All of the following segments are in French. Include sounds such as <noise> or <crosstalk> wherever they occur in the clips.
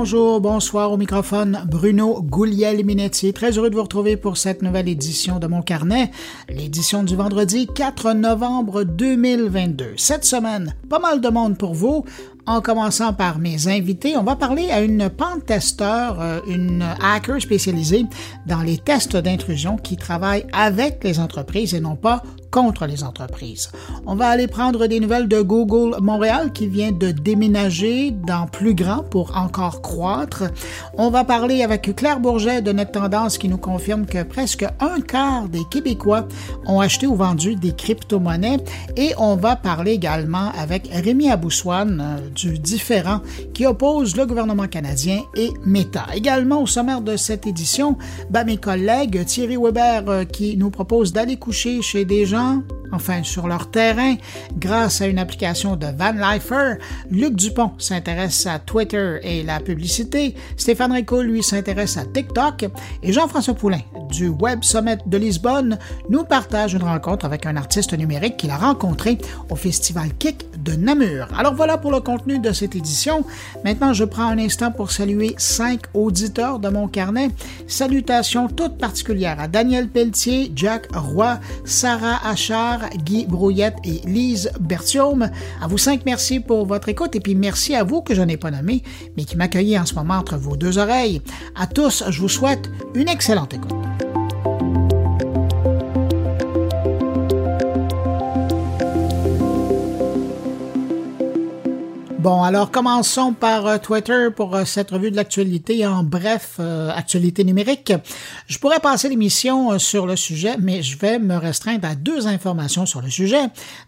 Bonjour, bonsoir au microphone, Bruno Gouliel-Minetti. Très heureux de vous retrouver pour cette nouvelle édition de mon carnet, l'édition du vendredi 4 novembre 2022. Cette semaine, pas mal de monde pour vous. En commençant par mes invités, on va parler à une pentesteur, euh, une hacker spécialisée dans les tests d'intrusion qui travaille avec les entreprises et non pas contre les entreprises. On va aller prendre des nouvelles de Google Montréal qui vient de déménager dans plus grand pour encore croître. On va parler avec Claire Bourget de Net Tendance qui nous confirme que presque un quart des Québécois ont acheté ou vendu des crypto-monnaies et on va parler également avec Rémi Aboussoine euh, du différent qui oppose le gouvernement canadien et Meta. Également au sommaire de cette édition, ben, mes collègues Thierry Weber euh, qui nous propose d'aller coucher chez des gens 아니라 enfin sur leur terrain, grâce à une application de Van Lifer. Luc Dupont s'intéresse à Twitter et la publicité. Stéphane Rico, lui, s'intéresse à TikTok. Et Jean-François Poulain, du Web Summit de Lisbonne, nous partage une rencontre avec un artiste numérique qu'il a rencontré au Festival Kick de Namur. Alors voilà pour le contenu de cette édition. Maintenant, je prends un instant pour saluer cinq auditeurs de mon carnet. Salutations toutes particulières à Daniel Pelletier, Jack Roy, Sarah Achard, Guy Brouillette et Lise Bertium. À vous cinq, merci pour votre écoute et puis merci à vous que je n'ai pas nommé, mais qui m'accueillez en ce moment entre vos deux oreilles. À tous, je vous souhaite une excellente écoute. Bon, alors commençons par euh, Twitter pour euh, cette revue de l'actualité. En bref, euh, actualité numérique. Je pourrais passer l'émission sur le sujet, mais je vais me restreindre à deux informations sur le sujet.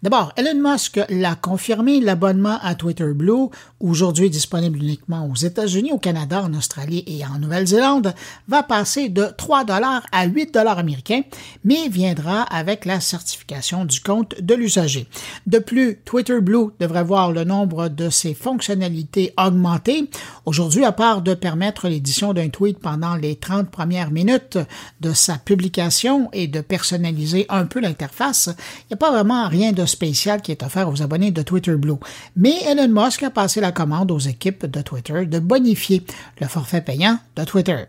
D'abord, Elon Musk l'a confirmé, l'abonnement à Twitter Blue, aujourd'hui disponible uniquement aux États-Unis, au Canada, en Australie et en Nouvelle-Zélande, va passer de 3 dollars à 8 dollars américains, mais viendra avec la certification du compte de l'usager. De plus, Twitter Blue devrait voir le nombre de ses fonctionnalités augmentées. Aujourd'hui, à part de permettre l'édition d'un tweet pendant les 30 premières minutes de sa publication et de personnaliser un peu l'interface, il n'y a pas vraiment rien de spécial qui est offert aux abonnés de Twitter Blue. Mais Elon Musk a passé la commande aux équipes de Twitter de bonifier le forfait payant de Twitter.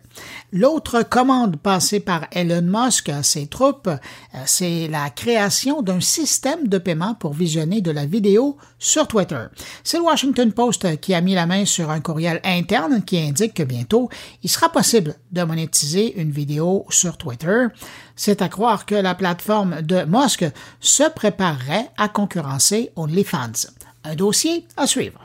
L'autre commande passée par Elon Musk à ses troupes, euh, c'est la création d'un système de paiement pour visionner de la vidéo sur Twitter. C'est le Washington Post qui a mis la main sur un courriel interne qui indique que bientôt, il sera possible de monétiser une vidéo sur Twitter. C'est à croire que la plateforme de Musk se préparerait à concurrencer OnlyFans. Un dossier à suivre.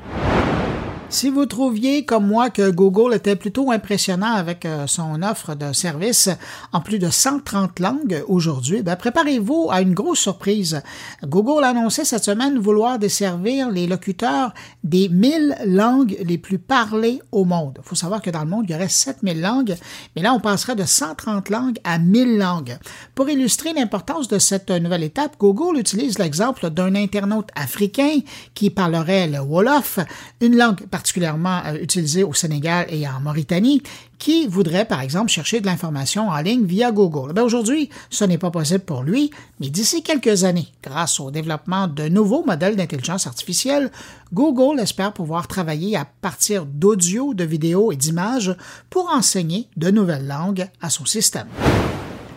Si vous trouviez, comme moi, que Google était plutôt impressionnant avec euh, son offre de service en plus de 130 langues aujourd'hui, ben, préparez-vous à une grosse surprise. Google a annoncé cette semaine vouloir desservir les locuteurs des 1000 langues les plus parlées au monde. Il faut savoir que dans le monde, il y aurait 7000 langues, mais là, on passerait de 130 langues à 1000 langues. Pour illustrer l'importance de cette nouvelle étape, Google utilise l'exemple d'un internaute africain qui parlerait le Wolof, une langue particulièrement euh, utilisé au Sénégal et en Mauritanie, qui voudrait, par exemple, chercher de l'information en ligne via Google. Ben, aujourd'hui, ce n'est pas possible pour lui, mais d'ici quelques années, grâce au développement de nouveaux modèles d'intelligence artificielle, Google espère pouvoir travailler à partir d'audio, de vidéos et d'images pour enseigner de nouvelles langues à son système.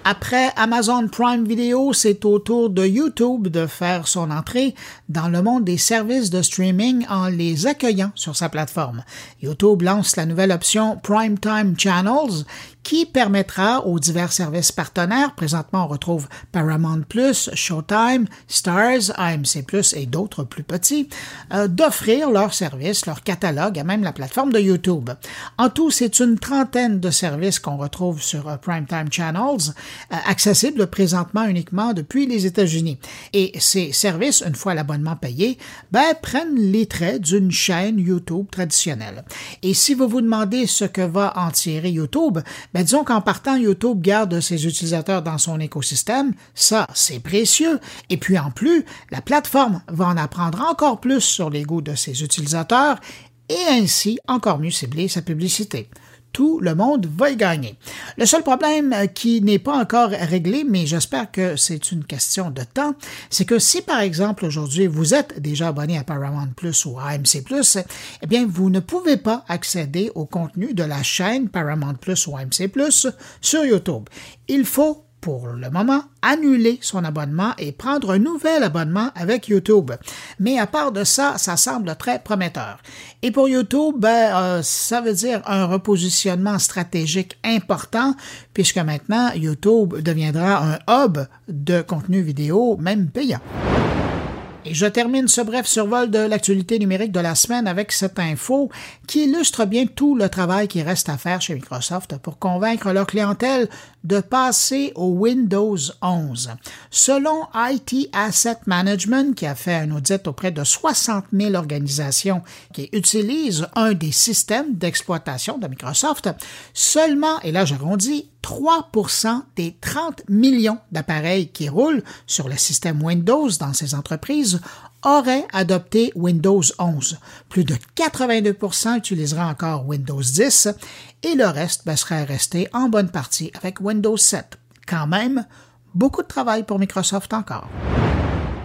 Après Amazon Prime Video, c'est au tour de YouTube de faire son entrée dans le monde des services de streaming en les accueillant sur sa plateforme. YouTube lance la nouvelle option Primetime Channels qui permettra aux divers services partenaires, présentement on retrouve Paramount Plus, Showtime, Stars, AMC et d'autres plus petits, euh, d'offrir leurs services, leur catalogue à même la plateforme de YouTube. En tout, c'est une trentaine de services qu'on retrouve sur euh, Primetime Channels, euh, accessibles présentement uniquement depuis les États-Unis. Et ces services, une fois l'abonnement payé, ben, prennent les traits d'une chaîne YouTube traditionnelle. Et si vous vous demandez ce que va en tirer YouTube, ben disons qu'en partant, YouTube garde ses utilisateurs dans son écosystème, ça c'est précieux, et puis en plus, la plateforme va en apprendre encore plus sur les goûts de ses utilisateurs et ainsi encore mieux cibler sa publicité. Tout le monde va y gagner. Le seul problème euh, qui n'est pas encore réglé, mais j'espère que c'est une question de temps, c'est que si par exemple aujourd'hui vous êtes déjà abonné à Paramount Plus ou AMC Plus, eh bien vous ne pouvez pas accéder au contenu de la chaîne Paramount Plus ou AMC Plus sur YouTube. Il faut pour le moment, annuler son abonnement et prendre un nouvel abonnement avec YouTube. Mais à part de ça, ça semble très prometteur. Et pour YouTube, ben, euh, ça veut dire un repositionnement stratégique important, puisque maintenant, YouTube deviendra un hub de contenu vidéo, même payant. Et je termine ce bref survol de l'actualité numérique de la semaine avec cette info qui illustre bien tout le travail qui reste à faire chez Microsoft pour convaincre leur clientèle de passer au Windows 11. Selon IT Asset Management, qui a fait un audit auprès de 60 000 organisations qui utilisent un des systèmes d'exploitation de Microsoft, seulement, et là j'arrondis, 3% des 30 millions d'appareils qui roulent sur le système Windows dans ces entreprises auraient adopté Windows 11. Plus de 82% utiliseraient encore Windows 10 et le reste ben, serait resté en bonne partie avec Windows 7. Quand même, beaucoup de travail pour Microsoft encore.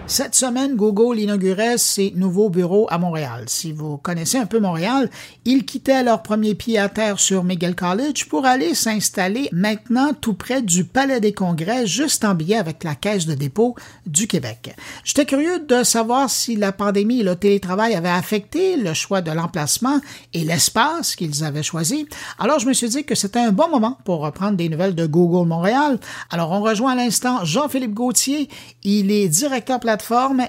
Cette semaine, Google inaugurait ses nouveaux bureaux à Montréal. Si vous connaissez un peu Montréal, ils quittaient leur premier pied à terre sur Miguel College pour aller s'installer maintenant tout près du Palais des Congrès, juste en billet avec la Caisse de dépôt du Québec. J'étais curieux de savoir si la pandémie et le télétravail avaient affecté le choix de l'emplacement et l'espace qu'ils avaient choisi. Alors je me suis dit que c'était un bon moment pour reprendre des nouvelles de Google Montréal. Alors on rejoint à l'instant Jean-Philippe Gauthier. Il est directeur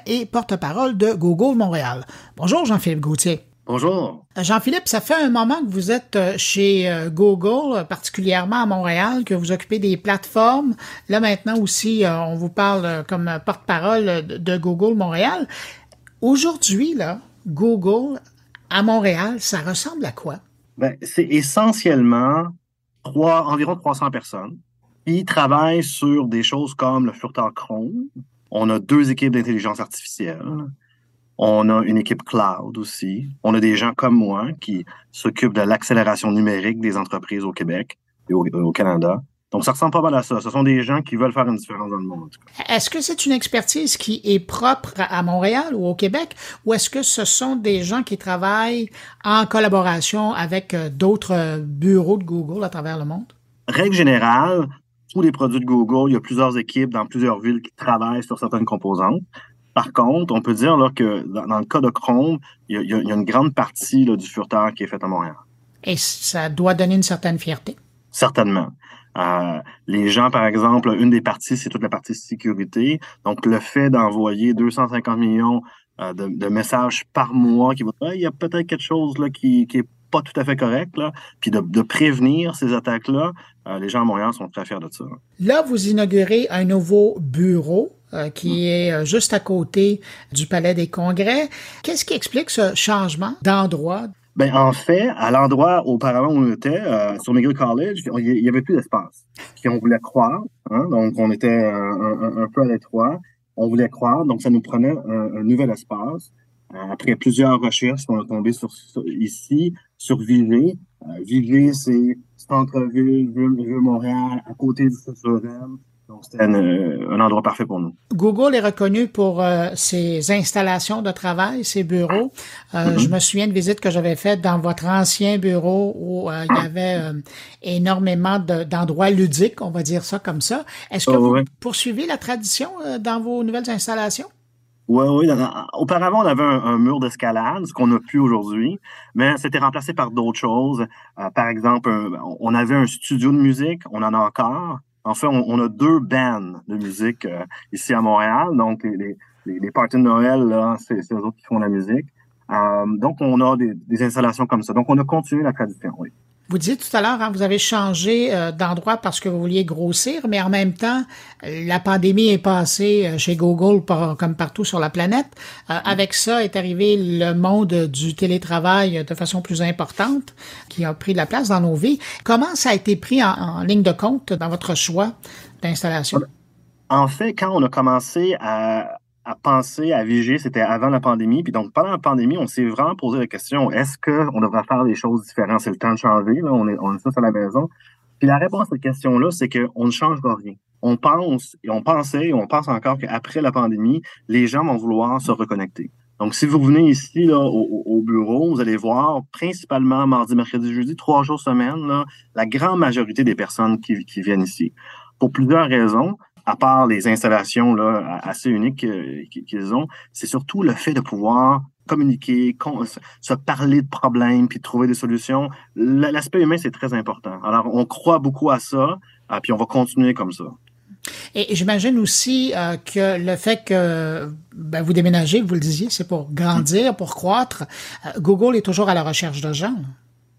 et porte-parole de Google Montréal. Bonjour Jean-Philippe Gauthier. Bonjour. Jean-Philippe, ça fait un moment que vous êtes euh, chez euh, Google, particulièrement à Montréal, que vous occupez des plateformes. Là maintenant aussi, euh, on vous parle comme porte-parole de Google Montréal. Aujourd'hui, là, Google à Montréal, ça ressemble à quoi? Ben, c'est essentiellement trois, environ 300 personnes qui travaillent sur des choses comme le furteur Chrome, on a deux équipes d'intelligence artificielle. On a une équipe cloud aussi. On a des gens comme moi qui s'occupent de l'accélération numérique des entreprises au Québec et au, Canada. Donc, ça ressemble pas mal à ça. Ce sont des gens qui veulent faire une différence dans le monde. Est-ce que c'est une expertise qui est propre à Montréal ou au Québec ou est-ce que ce sont des gens qui travaillent en collaboration avec euh, d'autres bureaux de Google à travers le monde? Règle générale, tous les produits de Google, il y a plusieurs équipes dans plusieurs villes qui travaillent sur certaines composantes. Par contre, on peut dire là, que dans, le cas de Chrome, il y a, une grande partie du furteur qui est faite à Montréal. Et ça doit donner une certaine fierté? Certainement. Euh, les gens, par exemple, une des parties, c'est toute la partie sécurité. Donc, le fait d'envoyer 250 millions euh, de, messages par mois, qui il y a peut-être quelque chose là, qui, qui est pas tout à fait correct, là, puis de, prévenir ces attaques-là, euh, les gens à Montréal sont très fiers de ça. Là, vous inaugurez un nouveau bureau euh, qui mm. est euh, juste à côté du Palais des Congrès. Qu'est-ce qui explique ce changement d'endroit? Ben, en fait, à l'endroit auparavant où on était, sur McGill College, il n'y avait plus d'espace. Puis on voulait croire, hein, donc on était un, peu à l'étroit. On voulait croire, donc ça nous prenait un nouvel espace. Après plusieurs recherches, on est tombé sur, ici, sur Villé. Euh, c'est centre-ville, ville, Montréal, à côté du Futurem. Donc, c'était un, endroit parfait pour nous. Google est reconnu pour euh, ses installations de travail, ses bureaux. Euh, mm-hmm. Je me souviens de visites que j'avais faites dans votre ancien bureau où il y avait énormément d'endroits ludiques, on va dire ça comme ça. Est-ce que oh, vous poursuivez la tradition dans vos nouvelles installations? Oui, oui. Auparavant, on avait un, mur d'escalade, ce qu'on n'a plus aujourd'hui, mais c'était remplacé par d'autres choses. Euh, par exemple, on avait un studio de musique, on en a encore. En fait, on, a deux bands de musique euh, ici à Montréal. Donc, les, les, parties de Noël, c'est eux autres qui font la musique. Euh, donc, on a des, des, installations comme ça. Donc, on a continué la tradition, oui. Vous disiez tout à l'heure, hein, vous avez changé euh, d'endroit parce que vous vouliez grossir, mais en même temps, la pandémie est passée euh, chez Google comme partout sur la planète. Euh, mm. avec ça est arrivé le monde du télétravail de façon plus importante, qui a pris de la place dans nos vies. Comment ça a été pris en, ligne de compte dans votre choix d'installation? En fait, quand on a commencé à, à penser, à viger, c'était avant la pandémie. Puis donc, pendant la pandémie, on s'est vraiment posé la question, est-ce qu'on devrait faire des choses différentes? C'est le temps de changer, là, on est, on est tous à la maison. Puis la réponse à cette question-là, c'est qu'on ne changera rien. On pense, et on pensait, et on pense encore qu'après la pandémie, les gens vont vouloir se reconnecter. Donc, si vous venez ici là, au, bureau, vous allez voir principalement mardi, mercredi, jeudi, trois jours semaine, la grande majorité des personnes qui, qui viennent ici. Pour plusieurs raisons à part les installations là, assez uniques euh, qu'ils ont, c'est surtout le fait de pouvoir communiquer, se parler de problèmes, puis trouver des solutions. L'aspect humain, c'est très important. Alors, on croit beaucoup à ça, euh, puis on va continuer comme ça. Et j'imagine aussi euh, que le fait que ben, vous déménagez, vous le disiez, c'est pour grandir, pour croître. Google est toujours à la recherche de gens.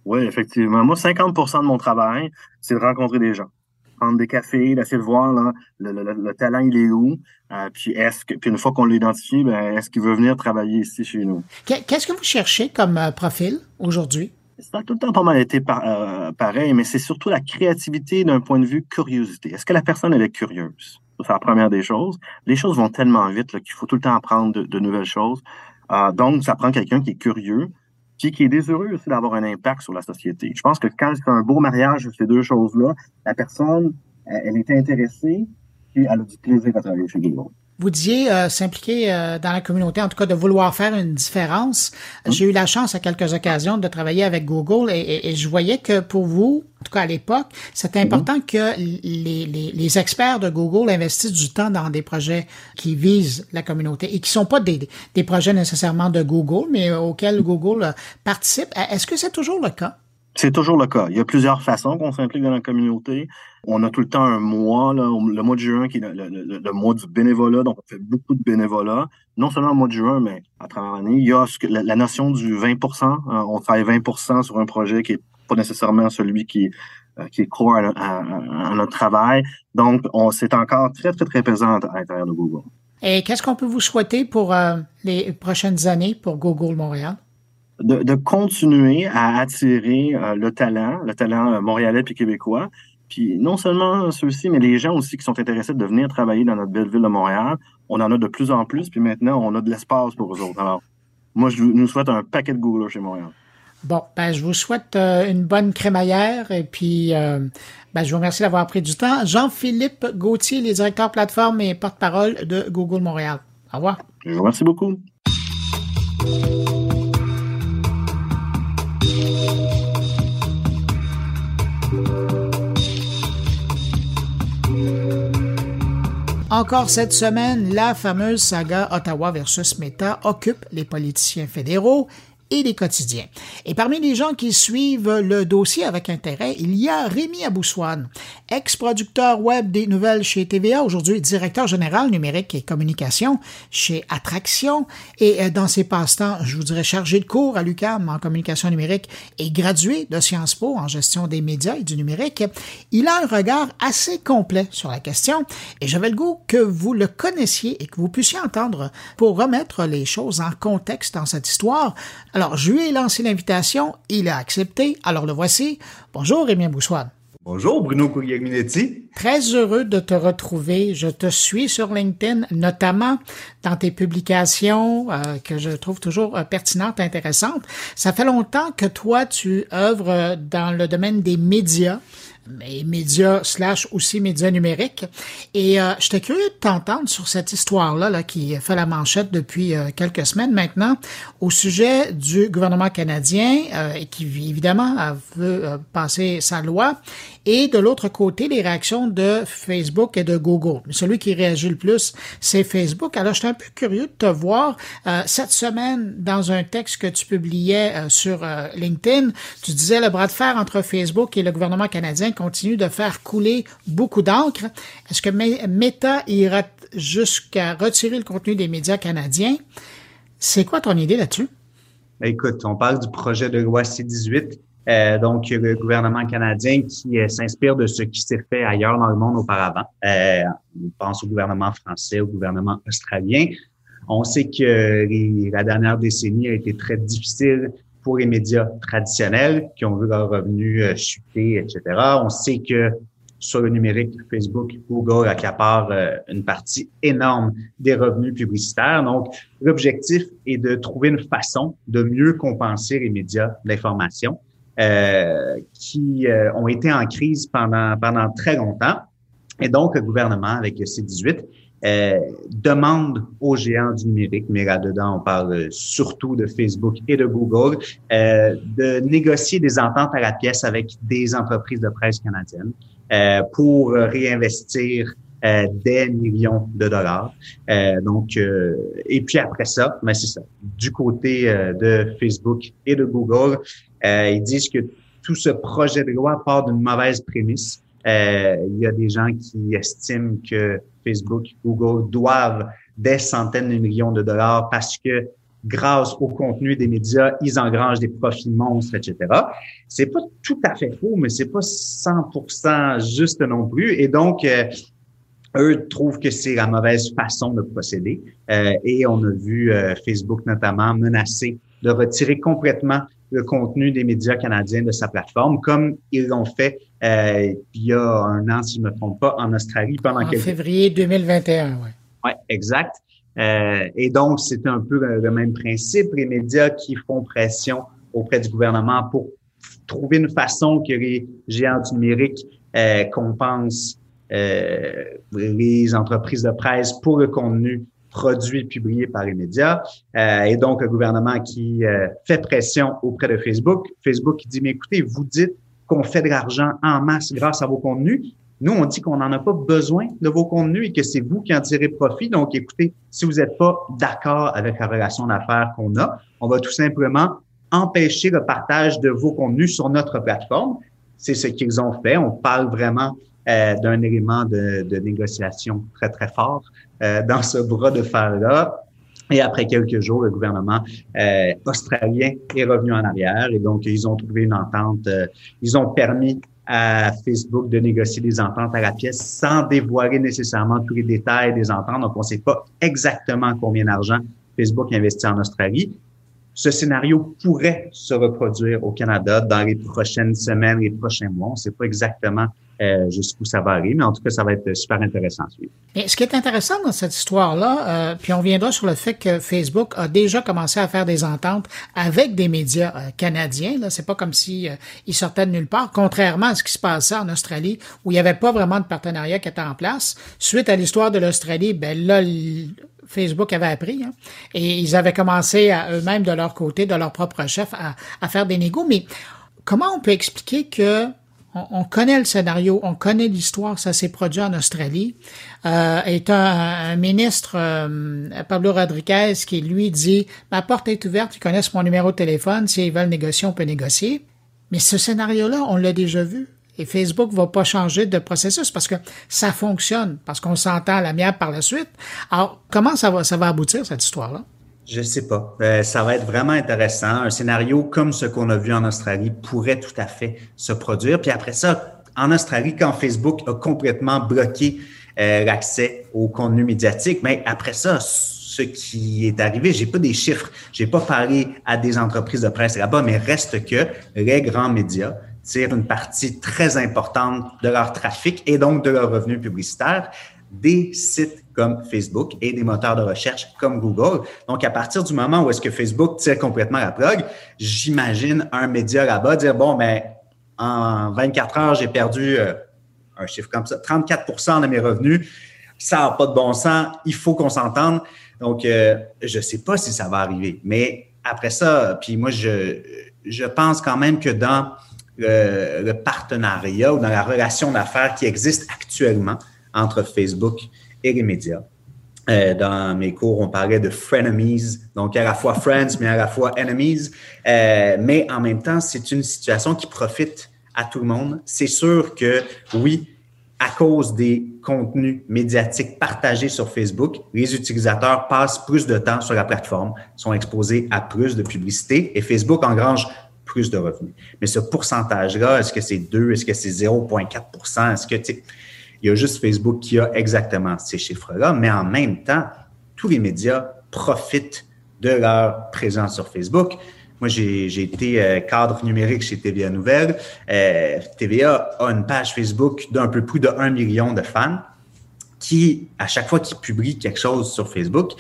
Oui, effectivement. Moi, 50% de mon travail, c'est de rencontrer des gens prendre des cafés, d'essayer de voir là, le, talent, il est où? Euh, puis est-ce que puis une fois qu'on l'identifie, ben, est-ce qu'il veut venir travailler ici chez nous? Qu'est-ce que vous cherchez comme euh, profil aujourd'hui? Ça a tout le temps pas mal été euh, pareil, mais c'est surtout la créativité d'un point de vue curiosité. Est-ce que la personne elle est curieuse? C'est la première des choses. Les choses vont tellement vite qu'il faut tout le temps apprendre de, de nouvelles choses. donc, ça prend quelqu'un qui est curieux, puis qui est désireux aussi d'avoir un impact sur la société. Je pense que quand c'est un beau mariage ces deux choses-là, la personne, elle est intéressée, puis elle a du plaisir à travailler chez Google vous disiez euh, s'impliquer euh, dans la communauté, en tout cas de vouloir faire une différence. Hum. J'ai eu la chance à quelques occasions de travailler avec Google et, je voyais que pour vous, en tout cas à l'époque, c'était important que les, les, experts de Google investissent du temps dans des projets qui visent la communauté et qui sont pas des, des projets nécessairement de Google, mais auxquels Google euh, participe. Est-ce que c'est toujours le cas? C'est toujours le cas. Il y a plusieurs façons qu'on s'implique dans la communauté. On a tout le temps un mois, là, le mois de juin qui est le, mois du bénévolat, donc on fait beaucoup de bénévolat. Non seulement au mois de juin, mais à travers l'année. Il y a la, notion du 20% hein. On travaille 20% sur un projet qui est pas nécessairement celui qui, euh, qui est core à, notre travail. Donc, on c'est encore très, très, très présent à l'intérieur de Google. Et qu'est-ce qu'on peut vous souhaiter pour euh, les prochaines années pour Google Montréal? De, continuer à attirer euh, le talent, le talent euh, montréalais puis québécois. Puis non seulement ceux-ci, mais les gens aussi qui sont intéressés de venir travailler dans notre belle ville de Montréal. On en a de plus en plus, puis maintenant, on a de l'espace pour eux autres. Alors, moi, je nous souhaite un paquet de Google chez Montréal. Bon, ben, je vous souhaite euh, une bonne crémaillère et puis ben, je vous remercie d'avoir pris du temps. Jean-Philippe Gauthier, les directeurs plateforme et porte-parole de Google Montréal. Au revoir. Je vous remercie beaucoup. Encore cette semaine, la fameuse saga Ottawa versus Meta occupe les politiciens fédéraux et les quotidiens. Et parmi les gens qui suivent le dossier avec intérêt, il y a Rémi Aboussoine, ex-producteur web des nouvelles chez TVA, aujourd'hui directeur général numérique et communication chez Attraction et euh, dans ses passe-temps, je vous dirais chargé de cours à l'UQAM en communication numérique et gradué de Sciences Po en gestion des médias et du numérique. Il a un regard assez complet sur la question et j'avais le goût que vous le connaissiez et que vous puissiez entendre pour remettre les choses en contexte dans cette histoire. Alors, je lui ai lancé l'invitation, il a accepté, alors le voici. Bonjour Rémi Boussoine. Bonjour Bruno Guglielminetti. Très heureux de te retrouver. Je te suis sur LinkedIn, notamment dans tes publications euh, que je trouve toujours euh, pertinentes, intéressantes. Ça fait longtemps que toi, tu œuvres dans le domaine des médias mais médias slash aussi médias numériques. Et euh, j'étais curieux de t'entendre sur cette histoire-là là, qui fait la manchette depuis euh, quelques semaines maintenant au sujet du gouvernement canadien euh, et qui évidemment veut passer sa loi et de l'autre côté, les réactions de Facebook et de Google. Celui qui réagit le plus, c'est Facebook. Alors, j'étais un peu curieux de te voir euh, cette semaine dans un texte que tu publiais euh, sur euh, LinkedIn. Tu disais le bras de fer entre Facebook et le gouvernement canadien continue de faire couler beaucoup d'encre. Est-ce que Meta ira jusqu'à retirer le contenu des médias canadiens? C'est quoi ton idée là-dessus? Écoute, on parle du projet de loi C-18 euh, donc, le gouvernement canadien qui euh, s'inspire de ce qui s'est fait ailleurs dans le monde auparavant. Euh, on pense au gouvernement français, au gouvernement australien. On sait que la dernière décennie a été très difficile pour les médias traditionnels qui ont vu leurs revenus chuter, etc. On sait que sur le numérique, Facebook, Google accaparent euh, une partie énorme des revenus publicitaires. Donc, l'objectif est de trouver une façon de mieux compenser les médias d'information euh, qui euh, ont été en crise pendant, pendant très longtemps. Et donc, le gouvernement, avec le C18, euh, demande aux géants du numérique, mais là-dedans, on parle surtout de Facebook et de Google, euh, de négocier des ententes à la pièce avec des entreprises de presse canadiennes euh, pour réinvestir euh, des millions de dollars. Euh, donc, et puis après ça, mais ben, c'est ça. Du côté de Facebook et de Google, ils disent que tout ce projet de loi part d'une mauvaise prémisse. il y a des gens qui estiment que Facebook, Google doivent des centaines de millions de dollars parce que grâce au contenu des médias, ils engrangent des profits monstres, etc. C'est pas tout à fait faux, mais c'est pas 100% juste non plus. Et donc, euh, eux trouvent que c'est la mauvaise façon de procéder. Euh, et on a vu euh, Facebook notamment menacer de retirer complètement le contenu des médias canadiens de sa plateforme, comme ils l'ont fait euh, il y a un an, si je ne me trompe pas, en Australie pendant en février 2021, oui. Oui, exact. Euh, et donc, c'est un peu le, même principe. Les médias qui font pression auprès du gouvernement pour trouver une façon que les géants du numérique euh, compensent euh, les entreprises de presse pour le contenu produits publiés par les médias. Euh, et donc, le gouvernement qui euh, fait pression auprès de Facebook. Facebook qui dit, mais écoutez, vous dites qu'on fait de l'argent en masse grâce à vos contenus. Nous, on dit qu'on n'en a pas besoin de vos contenus et que c'est vous qui en tirez profit. Donc, écoutez, si vous n'êtes pas d'accord avec la relation d'affaires qu'on a, on va tout simplement empêcher le partage de vos contenus sur notre plateforme. C'est ce qu'ils ont fait. On parle vraiment euh, d'un élément de, de, négociation très, très fort euh, dans ce bras de fer-là. Et après quelques jours, le gouvernement euh, australien est revenu en arrière et donc ils ont trouvé une entente. Euh, ils ont permis à Facebook de négocier des ententes à la pièce sans dévoiler nécessairement tous les détails des ententes. Donc, on ne sait pas exactement combien d'argent Facebook investit en Australie. Ce scénario pourrait se reproduire au Canada dans les prochaines semaines, les prochains mois. On ne sait pas exactement euh, jusqu'où ça va arriver. Mais en tout cas, ça va être super intéressant ce qui est intéressant dans cette histoire-là, euh, puis on viendra sur le fait que Facebook a déjà commencé à faire des ententes avec des médias euh, canadiens. Là, c'est pas comme si euh, sortaient de nulle part, contrairement à ce qui se passait en Australie, où il n'y avait pas vraiment de partenariat qui était en place. Suite à l'histoire de l'Australie, ben là, Facebook avait appris, hein, et ils avaient commencé à eux-mêmes de leur côté, de leur propre chef, à, à faire des négos. Mais comment on peut expliquer que on, connaît le scénario, on connaît l'histoire, ça s'est produit en Australie. Euh, est un, ministre, euh, Pablo Rodriguez, qui lui dit Ma porte est ouverte, ils connaissent mon numéro de téléphone, s'ils veulent négocier, on peut négocier. Mais ce scénario-là, on l'a déjà vu. Et Facebook va pas changer de processus parce que ça fonctionne, parce qu'on s'entend à l'amiable par la suite. Alors, comment ça va, ça va aboutir, cette histoire-là? Je sais pas. Euh, ça va être vraiment intéressant. Un scénario comme ce qu'on a vu en Australie pourrait tout à fait se produire. Puis après ça, en Australie, quand Facebook a complètement bloqué euh, l'accès au contenu médiatique, mais après ça, ce qui est arrivé, j'ai pas des chiffres, j'ai pas parlé à des entreprises de presse là-bas, mais reste que les grands médias tirent une partie très importante de leur trafic et donc de leurs revenus publicitaires des sites comme Facebook et des moteurs de recherche comme Google. Donc, à partir du moment où est-ce que Facebook tire complètement la plug, j'imagine un média là-bas dire, bon, mais ben, en 24 heures, j'ai perdu euh, un chiffre comme ça, 34% de mes revenus. Ça n'a pas de bon sens. Il faut qu'on s'entende. Donc, euh, je ne sais pas si ça va arriver. Mais après ça, puis moi, je, pense quand même que dans le, le partenariat ou dans la relation d'affaires qui existe actuellement, entre Facebook et les médias. Euh, dans mes cours, on parlait de frenemies, donc à la fois friends, mais à la fois enemies. Euh, mais en même temps, c'est une situation qui profite à tout le monde. C'est sûr que oui, à cause des contenus médiatiques partagés sur Facebook, les utilisateurs passent plus de temps sur la plateforme, sont exposés à plus de publicité et Facebook engrange plus de revenus. Mais ce pourcentage-là, est-ce que c'est 2, est-ce que c'est 0,4% Est-ce que, tu il y a juste Facebook qui a exactement ces chiffres-là, mais en même temps, tous les médias profitent de leur présence sur Facebook. Moi, j'ai été euh, cadre numérique chez TVA Nouvelle. Euh, TVA a une page Facebook d'un peu plus de 1 million de fans qui, à chaque fois qu'ils publient quelque chose sur Facebook,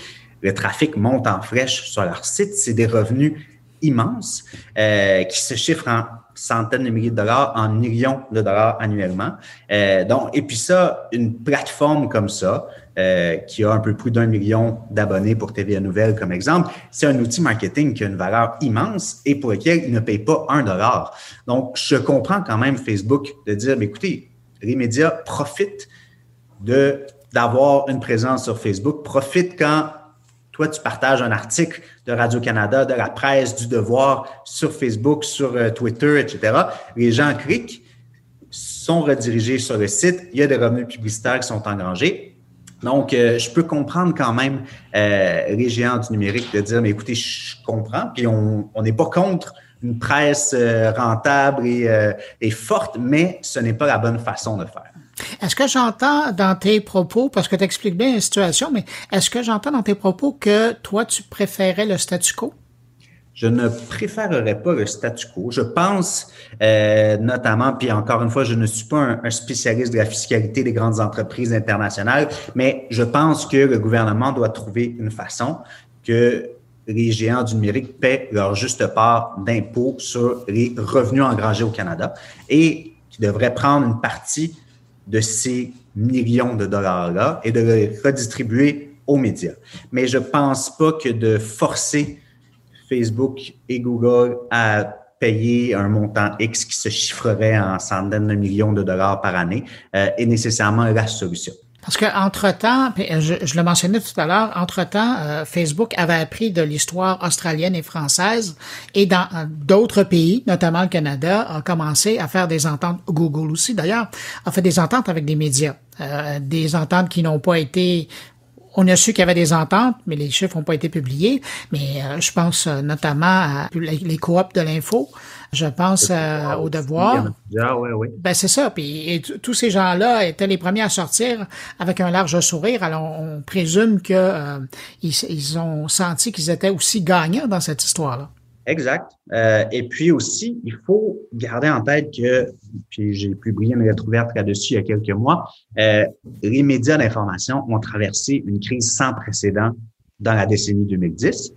le trafic monte en flèche sur leur site. C'est des revenus immenses euh, qui se chiffrent en centaines de milliers de dollars, en millions de dollars annuellement. Euh, donc, et puis ça, une plateforme comme ça, euh, qui a un peu plus d'un million d'abonnés pour TVA Nouvelle comme exemple, c'est un outil marketing qui a une valeur immense et pour lequel il ne paye pas un dollar. Donc, je comprends quand même Facebook de dire, mais écoutez, les médias profitent d'avoir une présence sur Facebook, profitent quand toi, tu partages un article de Radio-Canada, de la presse, du devoir sur Facebook, sur euh, Twitter, etc. Les gens cliquent, sont redirigés sur le site, il y a des revenus publicitaires qui sont engrangés. Donc, euh, je peux comprendre quand même euh, les géants du numérique de dire, mais écoutez, je comprends, puis on n'est pas contre une presse rentable et, et forte, mais ce n'est pas la bonne façon de faire. Est-ce que j'entends dans tes propos, parce que tu expliques bien la situation, mais est-ce que j'entends dans tes propos que toi, tu préférais le statu quo? Je ne préférerais pas le statu quo. Je pense euh, notamment, puis encore une fois, je ne suis pas un, spécialiste de la fiscalité des grandes entreprises internationales, mais je pense que le gouvernement doit trouver une façon que les géants du numérique paient leur juste part d'impôts sur les revenus engrangés au Canada et qui devraient prendre une partie de ces millions de dollars-là et de les redistribuer aux médias. Mais je pense pas que de forcer Facebook et Google à payer un montant X qui se chiffrerait en centaines de millions de dollars par année euh, est nécessairement la solution. Parce que entre temps, euh, je, le mentionnais tout à l'heure, entre temps, euh, Facebook avait appris de l'histoire australienne et française et dans euh, d'autres pays, notamment le Canada, a commencé à faire des ententes. Google aussi, d'ailleurs, a fait des ententes avec des médias, des ententes qui n'ont pas été on a su qu'il y avait des ententes, mais les chiffres n'ont pas été publiés. Mais je pense notamment à les coops de l'info je pense euh, au devoir. Ben c'est ça. Puis tous ces gens-là étaient les premiers à sortir avec un large sourire. Alors on présume que euh, ils, ont senti qu'ils étaient aussi gagnants dans cette histoire-là. Exact. Euh, et puis aussi, il faut garder en tête que, puis j'ai publié une lettre ouverte là-dessus il y a quelques mois, les médias d'information ont traversé une crise sans précédent dans la décennie 2010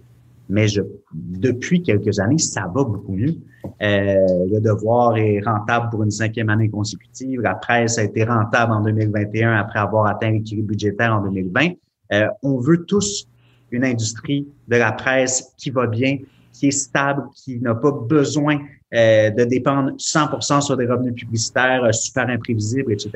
mais je, depuis quelques années, ça va beaucoup mieux. Euh, le devoir est rentable pour une cinquième année consécutive. La presse a été rentable en 2021 après avoir atteint l'équilibre budgétaire en 2020. Euh, on veut tous une industrie de la presse qui va bien, qui est stable, qui n'a pas besoin euh, de dépendre 100% sur des revenus publicitaires euh, super imprévisibles, etc.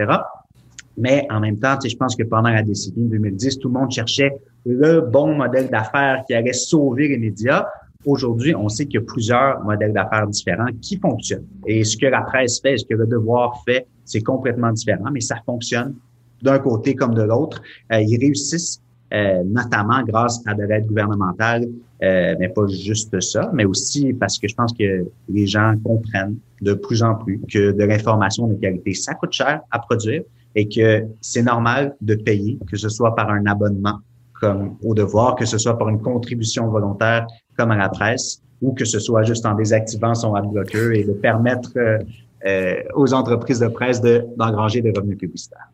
Mais en même temps, je pense que pendant la décennie 2010, tout le monde cherchait le bon modèle d'affaires qui allait sauver les médias. Aujourd'hui, on sait qu'il y a plusieurs modèles d'affaires différents qui fonctionnent. Et ce que la presse fait, ce que le devoir fait, c'est complètement différent, mais ça fonctionne d'un côté comme de l'autre. Euh, ils réussissent euh, notamment grâce à de l'aide gouvernementale, euh, mais pas juste ça, mais aussi parce que je pense que les gens comprennent de plus en plus que de l'information de qualité, ça coûte cher à produire et que c'est normal de payer, que ce soit par un abonnement comme au devoir, que ce soit par une contribution volontaire comme à la presse, ou que ce soit juste en désactivant son adblocker et de permettre euh, euh, aux entreprises de presse d'engranger des revenus publicitaires.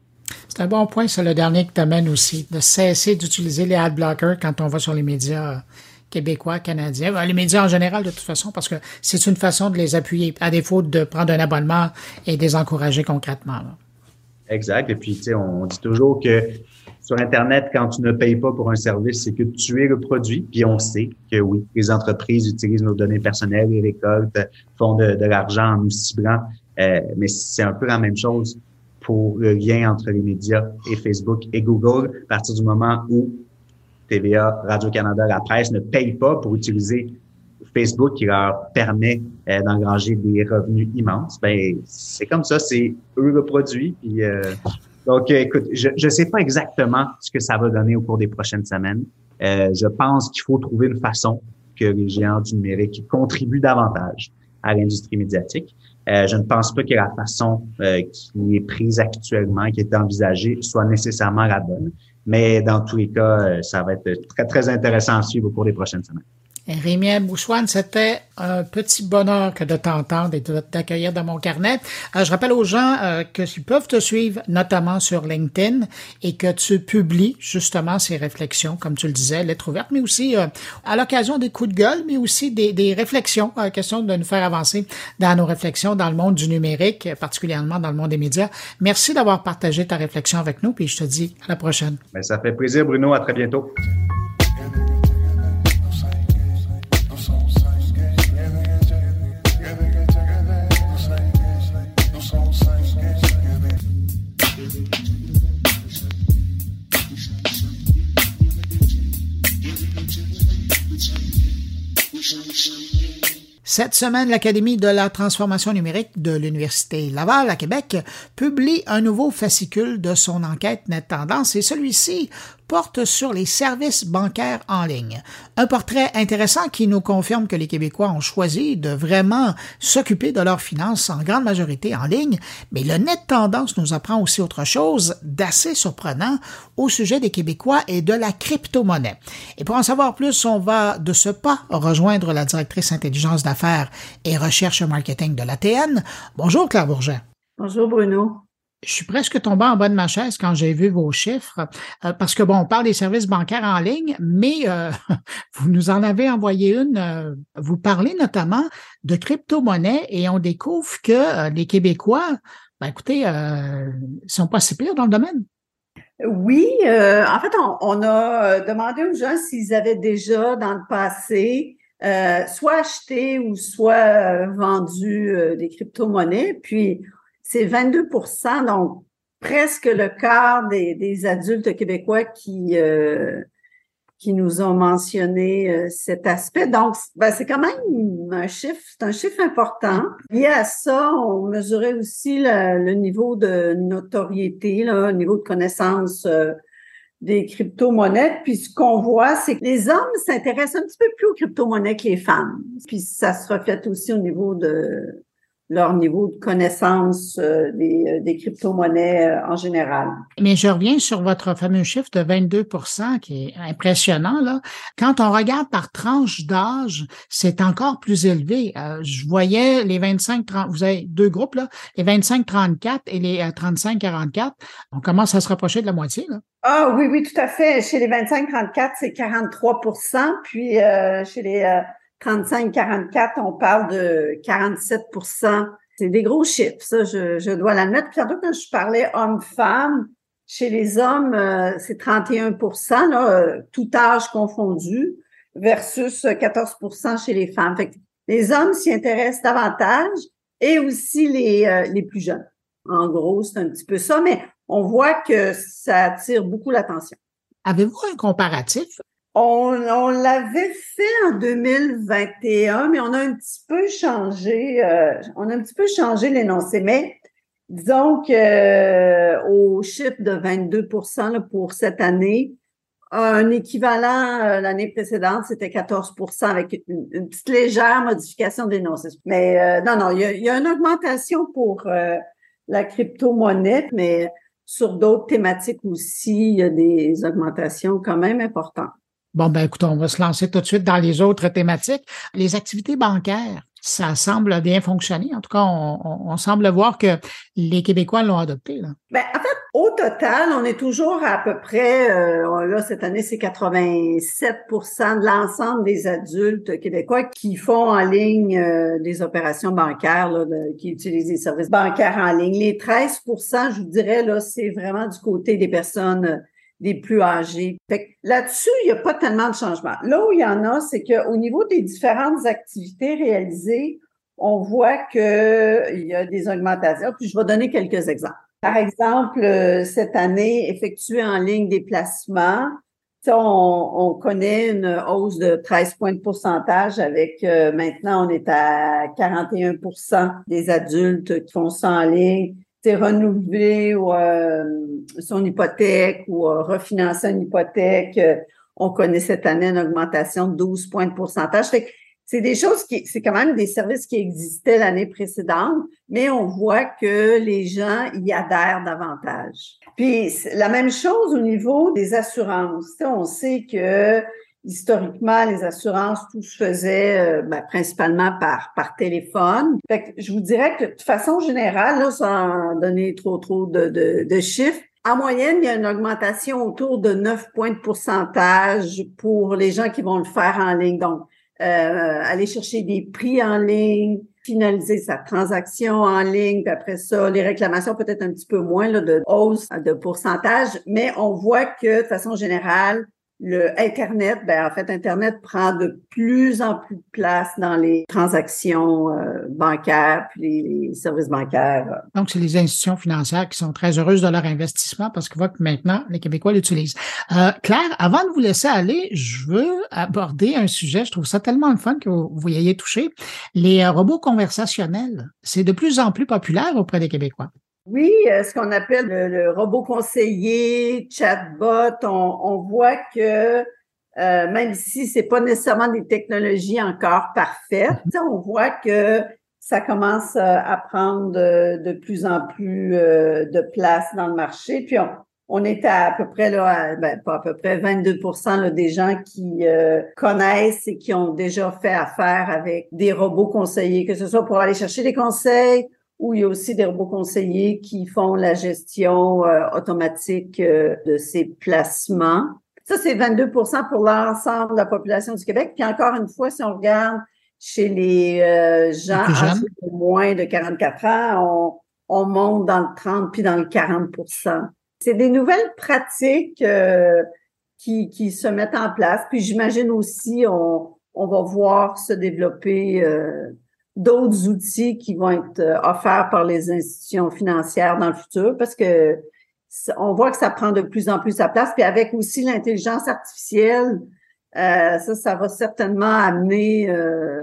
C'est un bon point, c'est le dernier que tu amènes aussi, de cesser d'utiliser les adblockers quand on va sur les médias québécois, canadiens, ben, les médias en général de toute façon, parce que c'est une façon de les appuyer, à défaut de prendre un abonnement et de les encourager concrètement. Exact. Et puis, tu sais, on dit toujours que sur Internet, quand tu ne payes pas pour un service, c'est que tu es le produit. Puis on sait que oui, les entreprises utilisent nos données personnelles, les récoltes, font de, l'argent en nous ciblant. Euh, mais c'est un peu la même chose pour le lien entre les médias et Facebook et Google. À partir du moment où TVA, Radio-Canada, la presse ne payent pas pour utiliser Facebook qui leur permet euh, d'engranger des revenus immenses, ben c'est comme ça, c'est eux le produit. Puis, euh, donc, écoute, je ne sais pas exactement ce que ça va donner au cours des prochaines semaines. Euh, je pense qu'il faut trouver une façon que les géants du numérique contribuent davantage à l'industrie médiatique. Euh, je ne pense pas que la façon euh, qui est prise actuellement, qui est envisagée, soit nécessairement la bonne. Mais dans tous les cas, ça va être très, très intéressant à suivre au cours des prochaines semaines. Rémi Boussoine, c'était un petit bonheur que de t'entendre et de t'accueillir dans mon carnet. Euh, je rappelle aux gens euh, que qu'ils peuvent te suivre, notamment sur LinkedIn, et que tu publies justement ces réflexions, comme tu le disais, lettres ouvertes, mais aussi euh, à l'occasion des coups de gueule, mais aussi des, des réflexions, question de nous faire avancer dans nos réflexions dans le monde du numérique, particulièrement dans le monde des médias. Merci d'avoir partagé ta réflexion avec nous, puis je te dis à la prochaine. Ben, ça fait plaisir, Bruno. À très bientôt. Cette semaine, l'Académie de la transformation numérique de l'Université Laval à Québec publie un nouveau fascicule de son enquête Net Tendance. Et celui-ci porte sur les services bancaires en ligne. Un portrait intéressant qui nous confirme que les Québécois ont choisi de vraiment s'occuper de leurs finances en grande majorité en ligne, mais le net tendance nous apprend aussi autre chose d'assez surprenant au sujet des Québécois et de la crypto-monnaie. Et pour en savoir plus, on va de ce pas rejoindre la directrice intelligence d'affaires et recherche marketing de l'ATN. Bonjour Claire Bourget. Bonjour Bruno je suis presque tombé en bas de ma chaise quand j'ai vu vos chiffres, euh, parce que bon, on parle des services bancaires en ligne, mais euh, <laughs> vous nous en avez envoyé une. Euh, vous parlez notamment de crypto-monnaie et on découvre que les Québécois, ben écoutez, sont pas si pires dans le domaine. Oui, en fait, on, on, a demandé aux gens s'ils avaient déjà dans le passé soit acheté ou soit vendu des crypto-monnaies, puis c'est 22% donc presque le quart des, adultes québécois qui euh, qui nous ont mentionné euh, cet aspect. Donc, ben, c'est quand même un chiffre, c'est un chiffre important. Lié à ça, on mesurait aussi le, niveau de notoriété, le niveau de connaissance euh, des crypto-monnaies. Puis ce qu'on voit, c'est que les hommes s'intéressent un petit peu plus aux crypto-monnaies que les femmes. Puis ça se reflète aussi au niveau de leur niveau de connaissance euh, des, euh, des crypto-monnaies euh, en général. Mais je reviens sur votre fameux chiffre de 22% qui est impressionnant. Là. Quand on regarde par tranche d'âge, c'est encore plus élevé. je voyais les 25-30, vous avez deux groupes, là, les 25-34 et les 35-44. On commence à se rapprocher de la moitié. Là. Ah oui, oui, tout à fait. Chez les 25-34, c'est 43% puis chez les 35-44, on parle de 47% C'est des gros chiffres, ça, je, je dois l'admettre. Puis quand je parlais homme-femme, chez les hommes, euh, c'est 31 là, euh, tout âge confondu, versus 14% chez les femmes. Fait que les hommes s'y intéressent davantage et aussi les, euh, les plus jeunes. En gros, c'est un petit peu ça, mais on voit que ça attire beaucoup l'attention. Avez-vous un comparatif? On, on l'avait fait en 2021, mais on a un petit peu changé, euh, on a un petit peu changé l'énoncé. Mais disons que euh, au chiffre de 22% pour cette année, un équivalent euh, l'année précédente, c'était 14% avec une, petite légère modification d'énoncé. Mais non, non, il y, a, il y, a, une augmentation pour la crypto-monnaie, mais sur d'autres thématiques aussi, il y a des augmentations quand même importantes. Bon, ben écoute, on va se lancer tout de suite dans les autres thématiques. Les activités bancaires, ça semble bien fonctionner. En tout cas, on, semble voir que les Québécois l'ont adopté. Là. Ben, en fait, au total, on est toujours à peu près, euh, là, cette année, c'est 87% de l'ensemble des adultes québécois qui font en ligne euh, des opérations bancaires, là, qui utilisent des services bancaires en ligne. Les 13% je vous dirais, là, c'est vraiment du côté des personnes des plus âgés. Là-dessus, il n'y a pas tellement de changement. Là où il y en a, c'est qu'au niveau des différentes activités réalisées, on voit qu'il y a des augmentations. Puis je vais donner quelques exemples. Par exemple, euh, cette année, effectuer en ligne des placements, on, on, connaît une hausse de 13 points de pourcentage avec euh, maintenant on est à 41% des adultes qui font ça en ligne renouveler ou, euh, son hypothèque ou refinancer une hypothèque. Euh, on connaît cette année une augmentation de 12 points de pourcentage. C'est des choses qui, c'est quand même des services qui existaient l'année précédente, mais on voit que les gens y adhèrent davantage. Puis la même chose au niveau des assurances. on sait que historiquement, les assurances, tout se faisait ben, principalement par, par téléphone. Fait que je vous dirais que de façon générale, là, sans donner trop trop de, de, de chiffres, en moyenne, il y a une augmentation autour de 9 points de pourcentage pour les gens qui vont le faire en ligne. Donc, euh, aller chercher des prix en ligne, finaliser sa transaction en ligne, puis après ça, les réclamations peut-être un petit peu moins là, de hausse de pourcentage, mais on voit que de façon générale, le Internet, ben en fait, Internet prend de plus en plus de place dans les transactions euh, bancaires, puis les, services bancaires. Donc, c'est les institutions financières qui sont très heureuses de leur investissement parce qu'on voit que maintenant, les Québécois l'utilisent. Euh, Claire, avant de vous laisser aller, je veux aborder un sujet, je trouve ça tellement le fun que vous, vous y ayez touché. Les euh, robots conversationnels, c'est de plus en plus populaire auprès des Québécois. Oui, euh, ce qu'on appelle le, robot conseiller, chatbot, on, on voit que euh, même si c'est pas nécessairement des technologies encore parfaites, mhm. on voit que ça commence euh, à prendre de, plus en plus de place dans le marché. Puis on, on est à, peu près là, ben, pas à peu près 22% des gens qui connaissent et qui ont déjà fait affaire avec des robots conseillers, que ce soit pour aller chercher des conseils où il y a aussi des robots conseillers qui font la gestion euh, automatique euh, de ces placements. Ça, c'est 22% pour l'ensemble de la population du Québec. Puis encore une fois, si on regarde chez les euh, gens de moins de 44 ans, on, on, monte dans le 30 puis dans le 40% C'est des nouvelles pratiques qui, qui se mettent en place. Puis j'imagine aussi, on, on va voir se développer d'autres outils qui vont être euh, offerts par les institutions financières dans le futur parce que on voit que ça prend de plus en plus sa place. Puis avec aussi l'intelligence artificielle, euh, ça, ça va certainement amener euh,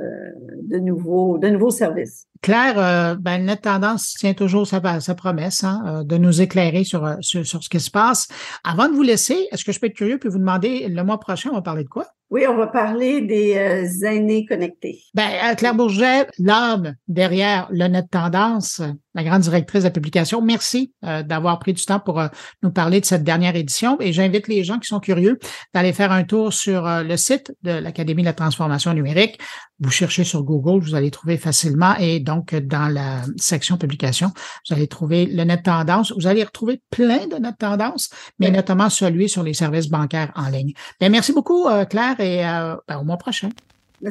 de nouveaux, de nouveaux services. Claire, euh, ben, Net Tendance tient toujours sa, sa promesse hein, euh, de nous éclairer sur, sur, sur, ce qui se passe. Avant de vous laisser, est-ce que je peux être curieux puis vous demander le mois prochain, on va parler de quoi? Oui, on va parler des euh, aînés connectés. Ben, euh, Claire Bourget, l'âme derrière le Net Tendance, la grande directrice de la publication, merci euh, d'avoir pris du temps pour nous parler de cette dernière édition. Et j'invite les gens qui sont curieux d'aller faire un tour sur le site de l'Académie de la transformation numérique. Vous cherchez sur Google, vous allez trouver facilement. Et donc, dans la section publication, vous allez trouver le Net Tendance. Vous allez retrouver plein de Net Tendance, mais notamment celui sur les services bancaires en ligne. Ben, merci beaucoup, Claire et euh, ben, au mois prochain.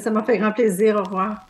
Ça m'a fait grand plaisir. Au revoir.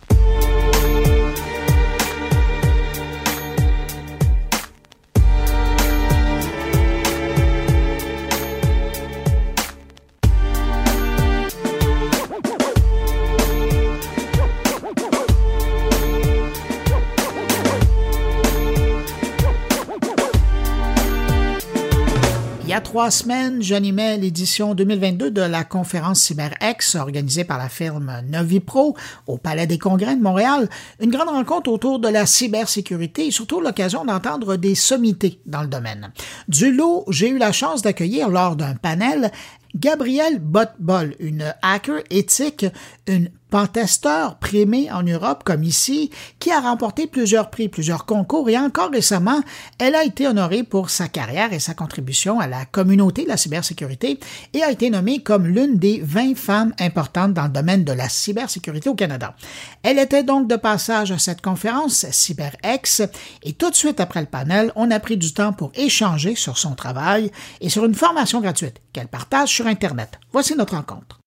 A trois semaines, j'animais l'édition 2022 de la conférence CyberX organisée par la firme Novipro au Palais des Congrès de Montréal. Une grande rencontre autour de la cybersécurité et surtout l'occasion d'entendre des sommités dans le domaine. Du lot, j'ai eu la chance d'accueillir lors d'un panel Gabrielle Botbol, une hacker éthique, une pentesteur primé en Europe comme ici, qui a remporté plusieurs prix, plusieurs concours et encore récemment, elle a été honorée pour sa carrière et sa contribution à la communauté de la cybersécurité et a été nommée comme l'une des 20 femmes importantes dans le domaine de la cybersécurité au Canada. Elle était donc de passage à cette conférence CyberX et tout de suite après le panel, on a pris du temps pour échanger sur son travail et sur une formation gratuite qu'elle partage sur Internet. Voici notre rencontre.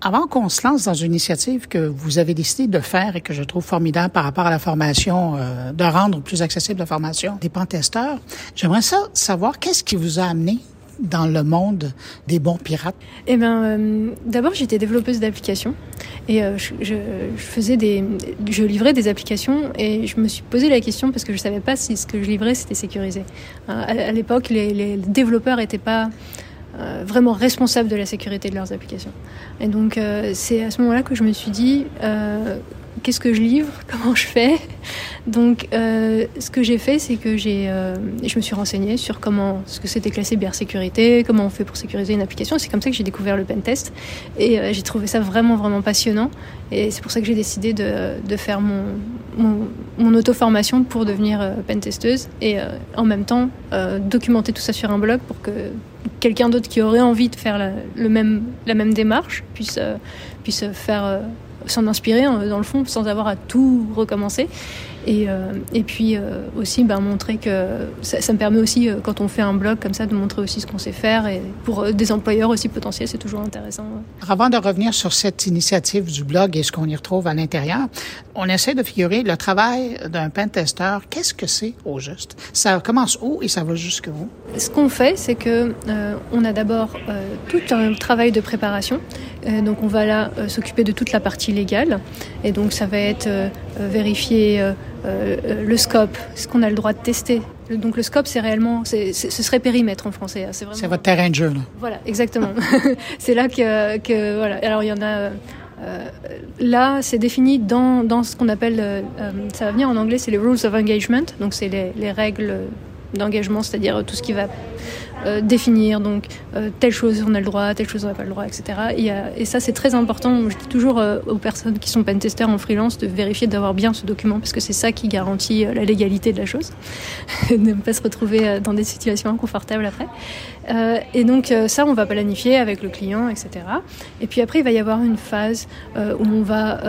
Avant qu'on se lance dans une initiative que vous avez décidé de faire et que je trouve formidable par rapport à la formation, euh, de rendre plus accessible la formation des pentesteurs, j'aimerais savoir qu'est-ce qui vous a amené dans le monde des bons pirates? Eh bien, euh, d'abord, j'étais développeuse d'applications et euh, je, faisais des, je livrais des applications et je me suis posé la question parce que je savais pas si ce que je livrais c'était sécurisé. à, l'époque, les développeurs n'étaient pas euh, vraiment responsables de la sécurité de leurs applications. Et donc euh, c'est à ce moment-là que je me suis dit, euh, qu'est-ce que je livre, <laughs> comment je fais. Donc, euh, ce que j'ai fait, c'est que j'ai, euh, je me suis renseignée sur comment, ce que c'était que la cybersécurité, comment on fait pour sécuriser une application. C'est comme ça que j'ai découvert le pentest et euh, j'ai trouvé ça vraiment, vraiment passionnant. Et c'est pour ça que j'ai décidé de, faire mon, auto-formation pour devenir pentesteuse et en même temps documenter tout ça sur un blog pour que quelqu'un d'autre qui aurait envie de faire la, le même, la même démarche puisse, puisse faire s'en inspirer dans le fond sans avoir à tout recommencer. Et, euh, et puis euh, aussi ben, montrer que ça, ça, me permet aussi, euh, quand on fait un blog comme ça, de montrer aussi ce qu'on sait faire. Et pour des employeurs aussi potentiels, c'est toujours intéressant. Avant de revenir sur cette initiative du blog et ce qu'on y retrouve à l'intérieur, on essaie de figurer le travail d'un pentester. Qu'est-ce que c'est au juste? Ça commence où et ça va jusqu'où? Ce qu'on fait, c'est que euh, on a d'abord euh, tout un travail de préparation. Euh, donc on va là s'occuper de toute la partie légale. Et donc ça va être vérifier le scope, ce qu'on a le droit de tester. Donc le scope, c'est réellement, c'est, ce serait périmètre en français. C'est, vraiment... c'est votre terrain de jeu. Là. Voilà, exactement. <laughs> c'est là que, que, voilà. Alors il y en a. Euh, là, c'est défini dans, dans ce qu'on appelle, euh, ça va venir en anglais, c'est les rules of engagement, donc c'est les, les règles d'engagement, c'est-à-dire tout ce qui va euh, définir donc euh, telle chose on a le droit, telle chose on n'a pas le droit, etc. Et, euh, et ça c'est très important. Je dis toujours aux personnes qui sont pentesters en freelance de vérifier d'avoir bien ce document parce que c'est ça qui garantit la légalité de la chose, <laughs> ne pas se retrouver dans des situations inconfortables après. et donc ça on va planifier avec le client, etc. Et puis après il va y avoir une phase où on va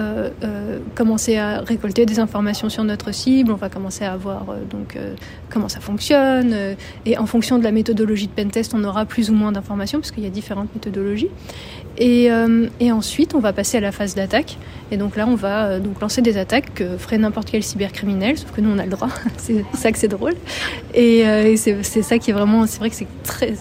commencer à récolter des informations sur notre cible, on va commencer à voir donc comment ça fonctionne et en fonction de la méthodologie de pentest, on aura plus ou moins d'informations parce qu'il y a différentes méthodologies. Et, euh, ensuite, on va passer à la phase d'attaque. Et donc là, on va euh, donc lancer des attaques que ferait n'importe quel cybercriminel, sauf que nous, on a le droit. <laughs> c'est ça que c'est drôle. Et, euh, et c'est ça qui est vraiment, c'est vrai que c'est très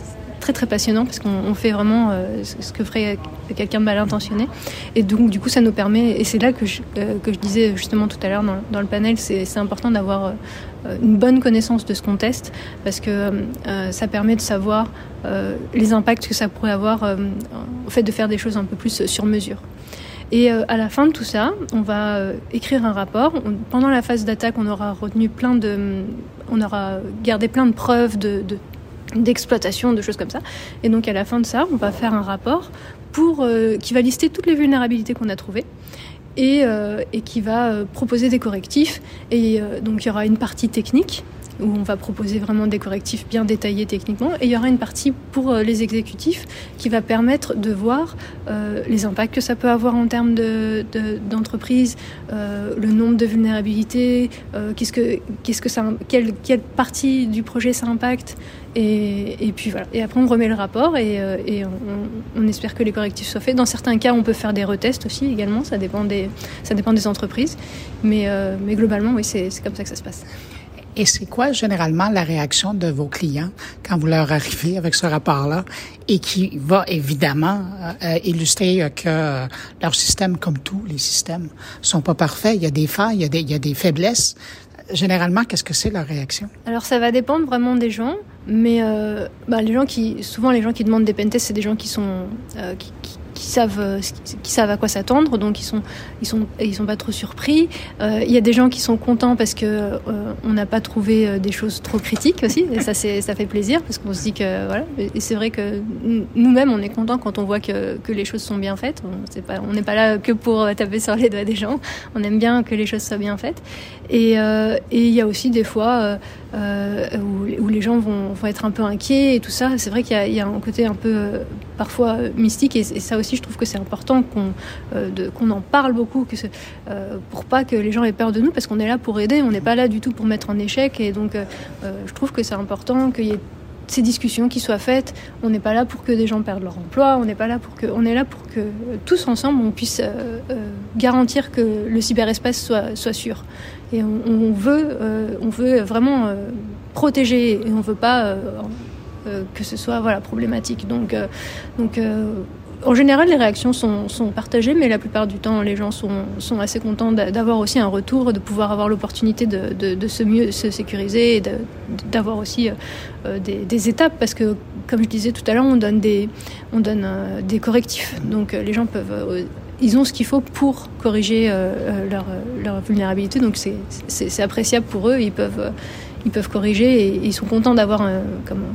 très très passionnant parce qu'on fait vraiment euh, ce que ferait quelqu'un de mal intentionné. Et donc du coup ça nous permet, et c'est là que je, euh, que je disais justement tout à l'heure dans, dans, le panel, c'est important d'avoir euh, une bonne connaissance de ce qu'on teste parce que ça permet de savoir les impacts que ça pourrait avoir au fait de faire des choses un peu plus sur mesure. Et à la fin de tout ça, on va écrire un rapport. Pendant la phase d'attaque, on aura retenu plein de, on aura gardé plein de preuves de d'exploitation, de choses comme ça. Et donc à la fin de ça, on va faire un rapport pour, euh, qui va lister toutes les vulnérabilités qu'on a trouvées et, euh, et qui va euh, proposer des correctifs. Et euh, donc il y aura une partie technique où on va proposer vraiment des correctifs bien détaillés techniquement. Et il y aura une partie pour euh, les exécutifs qui va permettre de voir euh, les impacts que ça peut avoir en termes d'entreprise, de, de, euh, le nombre de vulnérabilités, euh, qu'est-ce que, qu'est-ce que ça, quelle, quelle partie du projet ça impacte. Et, et, puis voilà. Et après, on remet le rapport et, euh, et on, on, espère que les correctifs soient faits. Dans certains cas, on peut faire des retests aussi également. Ça dépend des, ça dépend des entreprises. Mais, euh, mais globalement, oui, c'est comme ça que ça se passe. Et c'est quoi généralement la réaction de vos clients quand vous leur arrivez avec ce rapport-là et qui va évidemment euh, illustrer euh, que euh, leur système, comme tous les systèmes, sont pas parfaits? Il y a des failles, il y a des, faiblesses. Généralement, qu'est-ce que c'est leur réaction? Alors ça va dépendre vraiment des gens, mais bah, les gens qui, souvent les gens qui demandent des pentests, c'est des gens qui sont qui savent, euh, qui savent à quoi s'attendre, donc ils sont, ils sont, ils sont pas trop surpris. Euh, il y a des gens qui sont contents parce que euh, on n'a pas trouvé des choses trop critiques aussi, et ça, c'est, ça fait plaisir parce qu'on se dit que voilà. Et c'est vrai que nous-mêmes, on est content quand on voit que, que les choses sont bien faites. On pas, on n'est pas là que pour taper sur les doigts des gens. On aime bien que les choses soient bien faites. Et il y a aussi des fois où, où, les gens vont, vont, être un peu inquiets et tout ça. C'est vrai qu'il y, a un côté un peu parfois mystique et, ça aussi je trouve que c'est important qu'on euh, en parle beaucoup que euh, pour pas que les gens aient peur de nous parce qu'on est là pour aider, on n'est pas là du tout pour mettre en échec et donc euh, je trouve que c'est important qu'il y ait ces discussions qui soient faites. On n'est pas là pour que des gens perdent leur emploi, on n'est pas là pour que, on est là pour que tous ensemble on puisse euh, euh, garantir que le cyberespace soit, soit sûr. Et on, veut, euh, on veut vraiment euh, protéger et on veut pas euh, que ce soit voilà problématique. Donc, donc en général, les réactions sont, partagées, mais la plupart du temps, les gens sont, assez contents d'avoir aussi un retour, de pouvoir avoir l'opportunité de, se mieux se sécuriser et d'avoir aussi euh, des, des, étapes, parce que, comme je disais tout à l'heure, on donne des, on donne euh, des correctifs. Donc, euh, les gens peuvent ils ont ce qu'il faut pour corriger leur, vulnérabilité. Donc c'est appréciable pour eux. Ils peuvent, ils peuvent corriger et, ils sont contents d'avoir comment,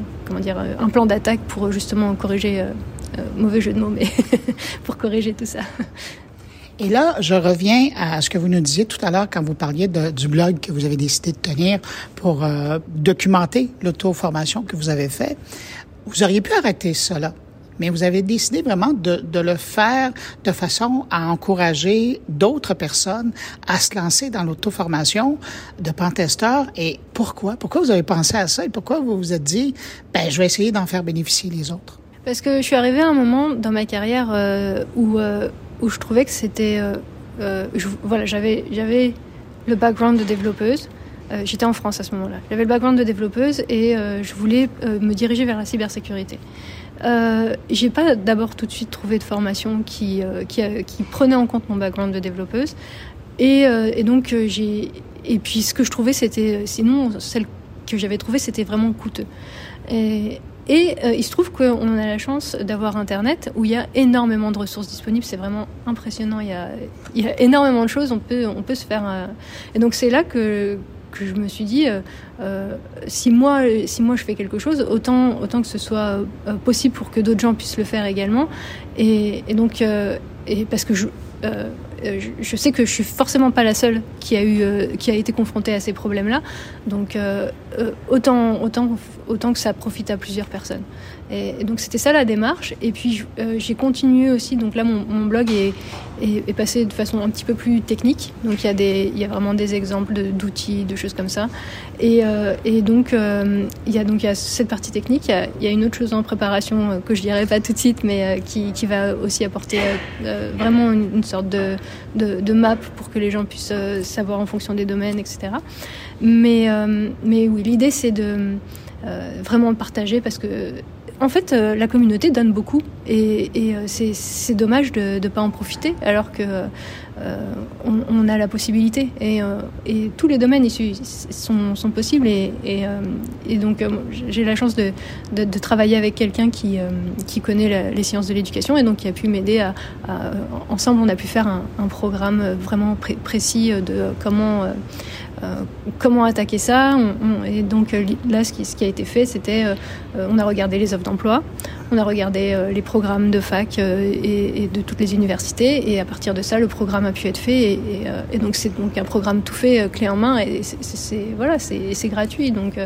un plan d'attaque pour justement corriger, mauvais jeu de mots, mais <laughs> pour corriger tout ça. Et là, je reviens à ce que vous nous disiez tout à l'heure quand vous parliez du blog que vous avez décidé de tenir pour euh, documenter l'auto-formation que vous avez fait. Vous auriez pu arrêter cela, mais vous avez décidé vraiment de, de le faire de façon à encourager d'autres personnes à se lancer dans l'auto-formation de pentesteur. Et pourquoi? Pourquoi vous avez pensé à ça et pourquoi vous vous êtes dit, ben, je vais essayer d'en faire bénéficier les autres? Parce que je suis arrivée à un moment dans ma carrière euh, où euh, où je trouvais que c'était. Euh, voilà, j'avais, le background de développeuse. J'étais en France à ce moment-là. J'avais le background de développeuse et je voulais me diriger vers la cybersécurité. Euh, j'ai pas d'abord tout de suite trouvé de formation qui, qui, qui, prenait en compte mon background de développeuse. Et, et donc, j'ai. Et puis, ce que je trouvais, c'était. Sinon, celle que j'avais trouvée, c'était vraiment coûteux. Et, et euh, il se trouve qu'on a la chance d'avoir Internet où il y a énormément de ressources disponibles. C'est vraiment impressionnant. Il y, a, énormément de choses. On peut, on peut se faire. Euh, et donc c'est là que, que je me suis dit, euh, si moi, si moi je fais quelque chose, autant, autant que ce soit possible pour que d'autres gens puissent le faire également. Et, donc, parce que je, je, sais que je suis forcément pas la seule qui a eu, qui a été confrontée à ces problèmes-là. Donc autant, autant, autant que ça profite à plusieurs personnes. Et, donc c'était ça la démarche. Et puis j'ai continué aussi. Donc là, mon, blog est, est, passé de façon un petit peu plus technique. Donc il y a des, il y a vraiment des exemples d'outils, de, choses comme ça. Et, et donc il y a donc il y a cette partie technique. Il y a, une autre chose en préparation que je dirais pas tout de suite, mais qui, qui va aussi apporter vraiment une sorte de de, map pour que les gens puissent euh, savoir en fonction des domaines, etc. Mais, euh, mais oui, l'idée c'est de euh, vraiment le partager parce que en fait, la communauté donne beaucoup et, c'est dommage de ne pas en profiter alors que on, a la possibilité et, tous les domaines issus sont, possibles et, donc j'ai la chance de, travailler avec quelqu'un qui, qui connaît les sciences de l'éducation et donc qui a pu m'aider à, ensemble on a pu faire un, programme vraiment précis de comment euh, comment attaquer ça Et donc euh, là, ce qui, a été fait, c'était euh, on a regardé les offres d'emploi, on a regardé les programmes de fac et, de toutes les universités, et à partir de ça, le programme a pu être fait. Et, donc c'est donc un programme tout fait, clé en main, et c'est voilà, c'est gratuit. Donc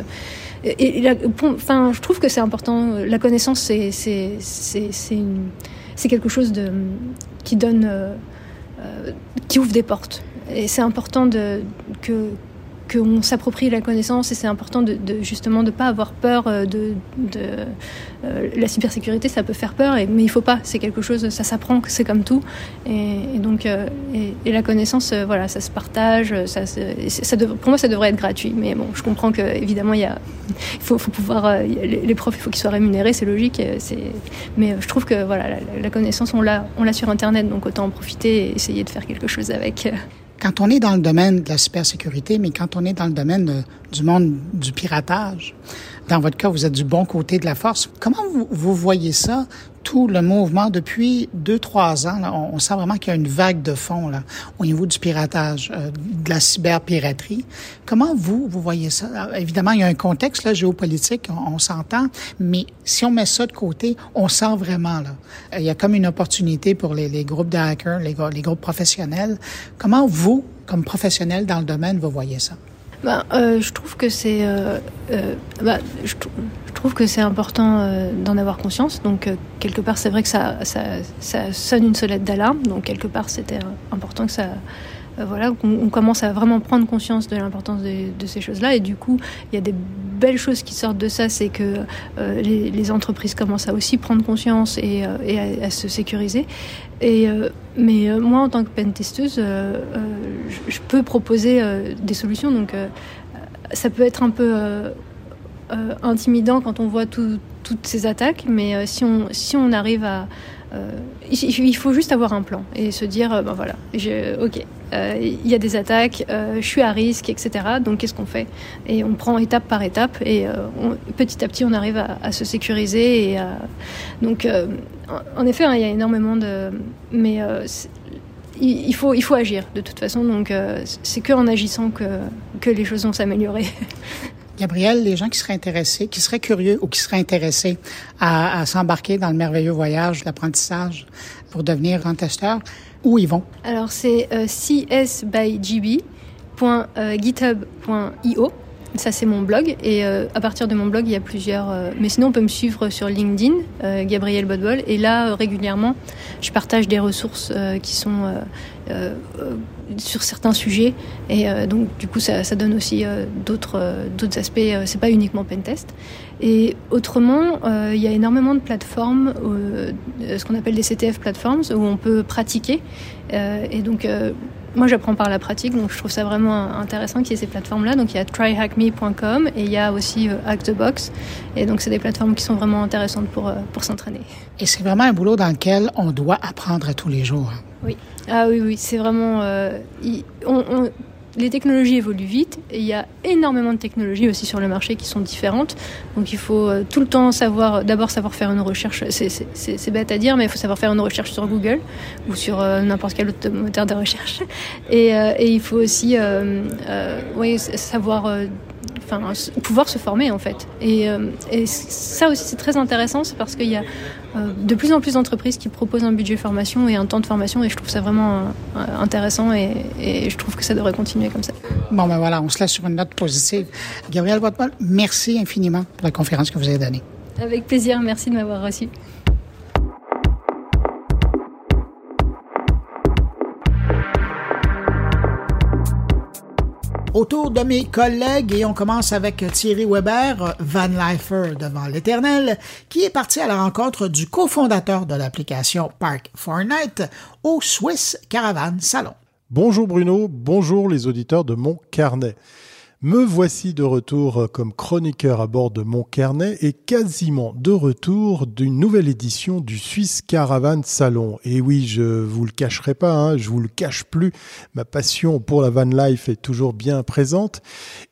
enfin, je trouve que c'est important. La connaissance, c'est c'est quelque chose de qui donne qui ouvre des portes. Et c'est important de, que, qu'on s'approprie la connaissance et c'est important de, de, justement de pas avoir peur euh, de, euh, la cybersécurité ça peut faire peur mais il faut pas c'est quelque chose ça s'apprend c'est comme tout. Et, donc euh, et, la connaissance voilà ça se partage ça, pour moi ça devrait être gratuit. Mais bon je comprends que évidemment il y a il faut, faut pouvoir les, profs il faut qu'ils soient rémunérés c'est logique c'est mais je trouve que voilà la, la connaissance on l'a on l'a sur internet donc autant en profiter et essayer de faire quelque chose avec quand on est dans le domaine de la cybersécurité, mais quand on est dans le domaine du monde du piratage, dans votre cas, vous êtes du bon côté de la force. Comment vous, vous voyez ça, tout le mouvement depuis deux, trois ans? Là, on, sent vraiment qu'il y a une vague de fond là, au niveau du piratage, euh, de la cyberpiraterie. Comment vous, vous voyez ça? évidemment, il y a un contexte là, géopolitique, on, s'entend, mais si on met ça de côté, on sent vraiment là. Il y a comme une opportunité pour les, les groupes de hackers, les, les groupes professionnels. Comment vous, comme professionnel dans le domaine, vous voyez ça? Bah, euh, Je trouve que c'est euh, euh, bah, je, trouve que c'est important d'en avoir conscience. Donc quelque part, c'est vrai que ça, ça, sonne une sonnette d'alarme. Donc quelque part, c'était important que ça voilà, on, commence à vraiment prendre conscience de l'importance de, ces choses-là. Et du coup, il y a des belles choses qui sortent de ça, c'est que euh, les, entreprises commencent à aussi prendre conscience et, euh, à, se sécuriser. Et, mais moi, en tant que pentesteuse, je, je, peux proposer des solutions. Donc, ça peut être un peu intimidant quand on voit toutes ces attaques, mais si, on, si on arrive à, il faut juste avoir un plan et se dire, ben voilà, ok, il y a des attaques, je suis à risque, etc. Donc qu'est-ce qu'on fait? Et on prend étape par étape et petit à petit on arrive à, se sécuriser. Et donc en effet, hein, il y a énormément de... Mais il, faut, il faut agir de toute façon. Donc, euh, c'est qu'en agissant que, que les choses vont s'améliorer. <laughs> Gabriel, les gens qui seraient intéressés, qui seraient curieux ou qui seraient intéressés à, s'embarquer dans le merveilleux voyage d'apprentissage pour devenir grand testeur, où ils vont? Alors, c'est euh, csbygb.github.io. Ça, c'est mon blog. Et euh, à partir de mon blog, il y a plusieurs. Euh, mais sinon, on peut me suivre sur LinkedIn, euh, Gabriel Bodbol. Et là, régulièrement, je partage des ressources qui sont sur certains sujets. Et donc, du coup, ça, donne aussi d'autres d'autres aspects. c'est pas uniquement Pentest. Et autrement, il y a énormément de plateformes, ce qu'on appelle des CTF platforms, où on peut pratiquer. et donc, moi, j'apprends par la pratique, donc je trouve ça vraiment intéressant qu'il y ait ces plateformes-là. Donc, il y a tryhackme.com et il y a aussi euh, Actbox. Et donc, c'est des plateformes qui sont vraiment intéressantes pour, euh, pour s'entraîner. Et c'est vraiment un boulot dans lequel on doit apprendre tous les jours. Oui. Ah oui, oui, c'est vraiment... Euh, les technologies évoluent vite et il y a énormément de technologies aussi sur le marché qui sont différentes. Donc il faut euh, tout le temps savoir, d'abord savoir faire une recherche, c'est bête à dire, mais il faut savoir faire une recherche sur Google ou sur euh, n'importe quel autre moteur de recherche. Et, il faut aussi savoir enfin, pouvoir se former en fait. Et, ça aussi c'est très intéressant, c'est parce qu'il y a de plus en plus d'entreprises qui proposent un budget formation et un temps de formation, et je trouve ça vraiment euh, intéressant et, et, je trouve que ça devrait continuer comme ça. Bon ben voilà, on se laisse sur une note positive. Gabriel Bottmal, merci infiniment pour la conférence que vous avez donnée. Avec plaisir, merci de m'avoir reçu. Autour de mes collègues et on commence avec Thierry Weber, Van Lifer devant l'éternel, qui est parti à la rencontre du cofondateur de l'application Park Fortnite au Swiss Caravan Salon. Bonjour Bruno, bonjour les auditeurs de mon carnet. Me voici de retour comme chroniqueur à bord de mon carnet et quasiment de retour d'une nouvelle édition du Swiss Caravan Salon. Et oui, je vous le cacherai pas, hein, je vous le cache plus, ma passion pour la van life est toujours bien présente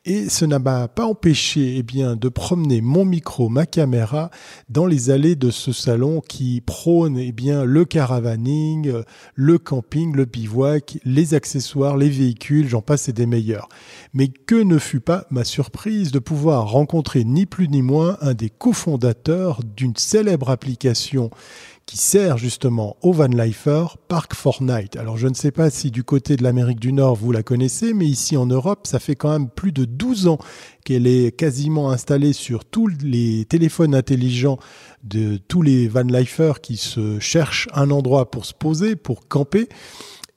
et ce n'a pas empêché eh bien, de promener mon micro, ma caméra dans les allées de ce salon qui prône eh bien, le caravaning, le camping, le bivouac, les accessoires, les véhicules, j'en passe et des meilleurs. Mais que ne ne fut pas ma surprise de pouvoir rencontrer ni plus ni moins un des cofondateurs d'une célèbre application qui sert justement au Van Lifer, Park Fortnite. Alors je ne sais pas si du côté de l'Amérique du Nord vous la connaissez, mais ici en Europe, ça fait quand même plus de 12 ans qu'elle est quasiment installée sur tous les téléphones intelligents de tous les Van Lifer qui se cherchent un endroit pour se poser, pour camper.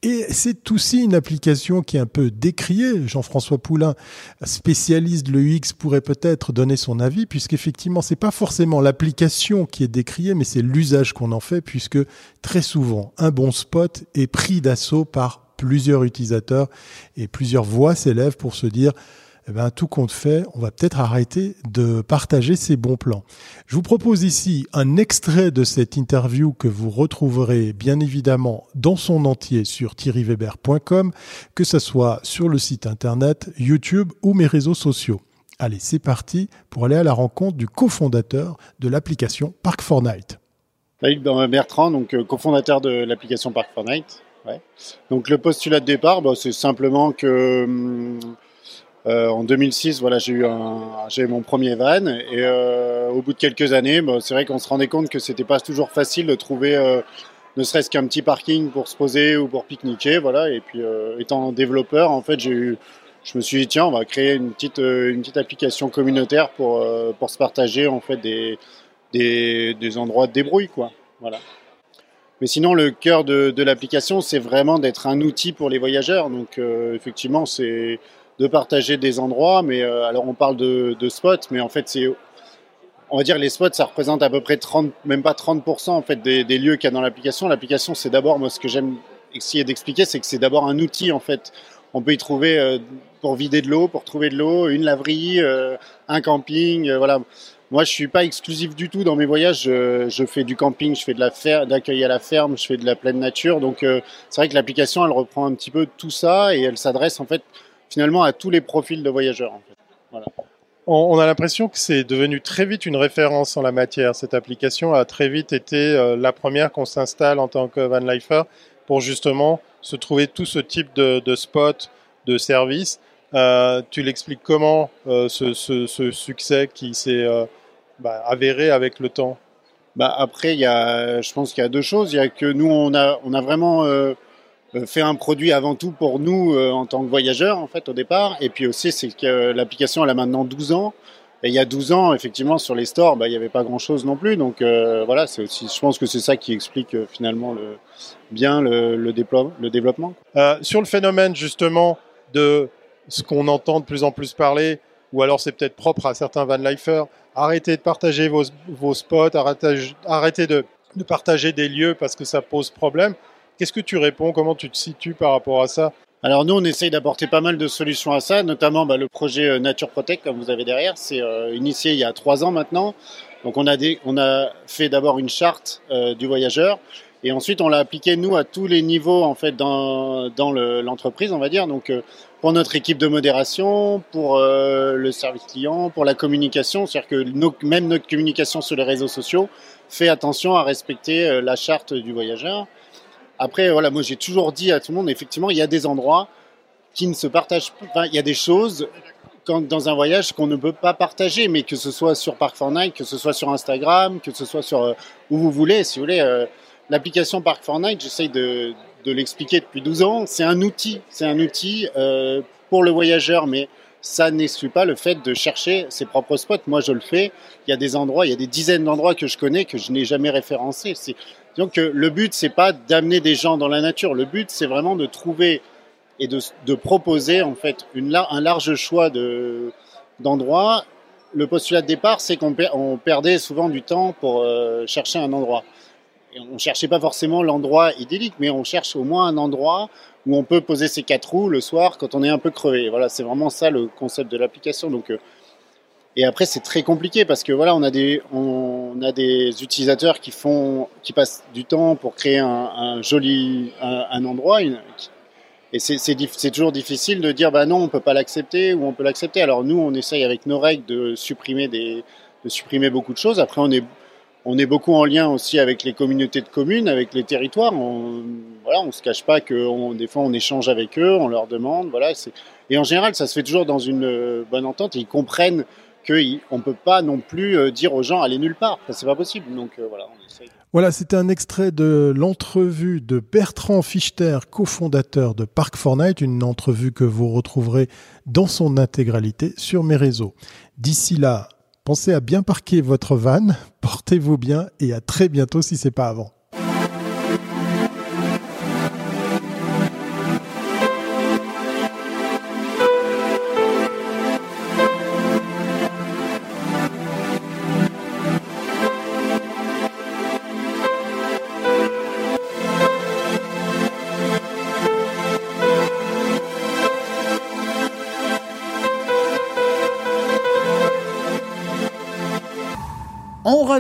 Et c'est aussi une application qui est un peu décriée. Jean-François Poulain, spécialiste de l'UX, pourrait peut-être donner son avis, puisqu'effectivement, c'est pas forcément l'application qui est décriée, mais c'est l'usage qu'on en fait, puisque très souvent, un bon spot est pris d'assaut par plusieurs utilisateurs et plusieurs voix s'élèvent pour se dire eh ben, tout compte fait, on va peut-être arrêter de partager ces bons plans. Je vous propose ici un extrait de cette interview que vous retrouverez bien évidemment dans son entier sur thierryweber.com, que ce soit sur le site internet, YouTube ou mes réseaux sociaux. Allez, c'est parti pour aller à la rencontre du cofondateur de l'application Park Fortnite. Bertrand, donc euh, cofondateur de l'application Park Fortnite. Donc le postulat de départ, bah, c'est simplement que hum, euh, en 2006, voilà, j'ai eu mon premier van et euh, au bout de quelques années, bah, c'est vrai qu'on se rendait compte que c'était pas toujours facile de trouver, euh, ne serait-ce qu'un petit parking pour se poser ou pour pique-niquer, voilà. Et puis, étant développeur, en fait, j'ai eu, je me suis dit tiens, on va créer une petite, application communautaire pour se partager en fait des endroits de débrouille, quoi. Voilà. Mais sinon, le cœur de, de l'application, c'est vraiment d'être un outil pour les voyageurs. Donc, effectivement, c'est de partager des endroits, mais euh, alors on parle de, spots, mais en fait c'est, on va dire les spots, ça représente à peu près 30, même pas 30% en fait des, lieux qu'il y a dans l'application. L'application, c'est d'abord, moi ce que j'aime essayer d'expliquer, c'est que c'est d'abord un outil en fait. On peut y trouver euh, pour vider de l'eau, pour trouver de l'eau, une laverie, euh, un camping, voilà. moi, je suis pas exclusif du tout dans mes voyages. Je, fais du camping, je fais de la fer, d'accueil à la ferme, je fais de la pleine nature. Donc, c'est vrai que l'application, elle reprend un petit peu tout ça et elle s'adresse en fait finalement à tous les profils de voyageurs. En fait. voilà. On, a l'impression que c'est devenu très vite une référence en la matière. Cette application a très vite été euh, la première qu'on s'installe en tant que van lifer pour justement se trouver tout ce type de, de spots, de services. Euh, tu l'expliques comment euh, ce, ce, ce, succès qui s'est euh, bah, avéré avec le temps? Bah Après, y a, je pense qu'il y a deux choses. Il y a que nous, on a, on a vraiment fait un produit avant tout pour nous en tant que voyageurs, en fait, au départ. Et puis aussi, c'est que l'application, elle a maintenant 12 ans. Et il y a 12 ans, effectivement, sur les stores, bah, il n'y avait pas grand-chose non plus. Donc voilà, c'est aussi, je pense que c'est ça qui explique finalement le, bien le, le, le développement. sur le phénomène justement de ce qu'on entend de plus en plus parler, ou alors c'est peut-être propre à certains van lifers, arrêtez de partager vos, vos spots, arrêtez, de, de, partager des lieux parce que ça pose problème. Qu'est-ce que tu réponds? Comment tu te situes par rapport à ça? Alors nous, on essaye d'apporter pas mal de solutions à ça, notamment bah, le projet euh, Nature Protect, comme vous avez derrière. C'est euh, initié il y a trois ans maintenant. Donc on a, fait d'abord une charte euh, du voyageur et ensuite, on l'a appliqué, nous, à tous les niveaux, en fait, dans, l'entreprise, on va dire. Donc, pour notre équipe de modération, pour le service client, pour la communication. C'est-à-dire que même notre communication sur les réseaux sociaux fait attention à respecter la charte du voyageur. Après, voilà, moi, j'ai toujours dit à tout le monde, effectivement, il y a des endroits qui ne se partagent pas. Enfin, il y a des choses dans un voyage qu'on ne peut pas partager, mais que ce soit sur Park 4 Night, que ce soit sur Instagram, que ce soit sur où vous voulez, si vous voulez l'application Park 4 Night, j'essaye de, de l'expliquer depuis 12 ans, c'est un outil, c'est un outil euh, pour le voyageur, mais ça n'exclut pas le fait de chercher ses propres spots. Moi, je le fais. Il y a des endroits, il y a des dizaines d'endroits que je connais que je n'ai jamais référencés. Donc, le but, c'est pas d'amener des gens dans la nature. Le but, c'est vraiment de trouver et de, proposer en fait un large choix de d'endroits. Le postulat de départ, c'est qu'on on perdait souvent du temps pour euh, chercher un endroit on cherchait pas forcément l'endroit idyllique, mais on cherche au moins un endroit où on peut poser ses quatre roues le soir quand on est un peu crevé. Voilà, c'est vraiment ça le concept de l'application. Donc, euh, et après c'est très compliqué parce que voilà, on a des on a des utilisateurs qui font qui passent du temps pour créer un, joli un, endroit. et c'est toujours difficile de dire bah non, on peut pas l'accepter ou on peut l'accepter. Alors nous, on essaye avec nos règles de supprimer des de supprimer beaucoup de choses. Après, on est on est beaucoup en lien aussi avec les communautés de communes, avec les territoires. On, voilà, on se cache pas que des fois on échange avec eux, on leur demande. Voilà, et en général, ça se fait toujours dans une euh, bonne entente. ils comprennent qu'on ne peut pas non plus euh, dire aux gens allez nulle part. C'est pas possible. Donc euh, voilà. Voilà, c'était un extrait de l'entrevue de Bertrand Fichter, cofondateur de Park 4 Night, une entrevue que vous retrouverez dans son intégralité sur mes réseaux. D'ici là, Pensez à bien parquer votre van, <laughs> portez-vous bien et à très bientôt si c'est pas avant.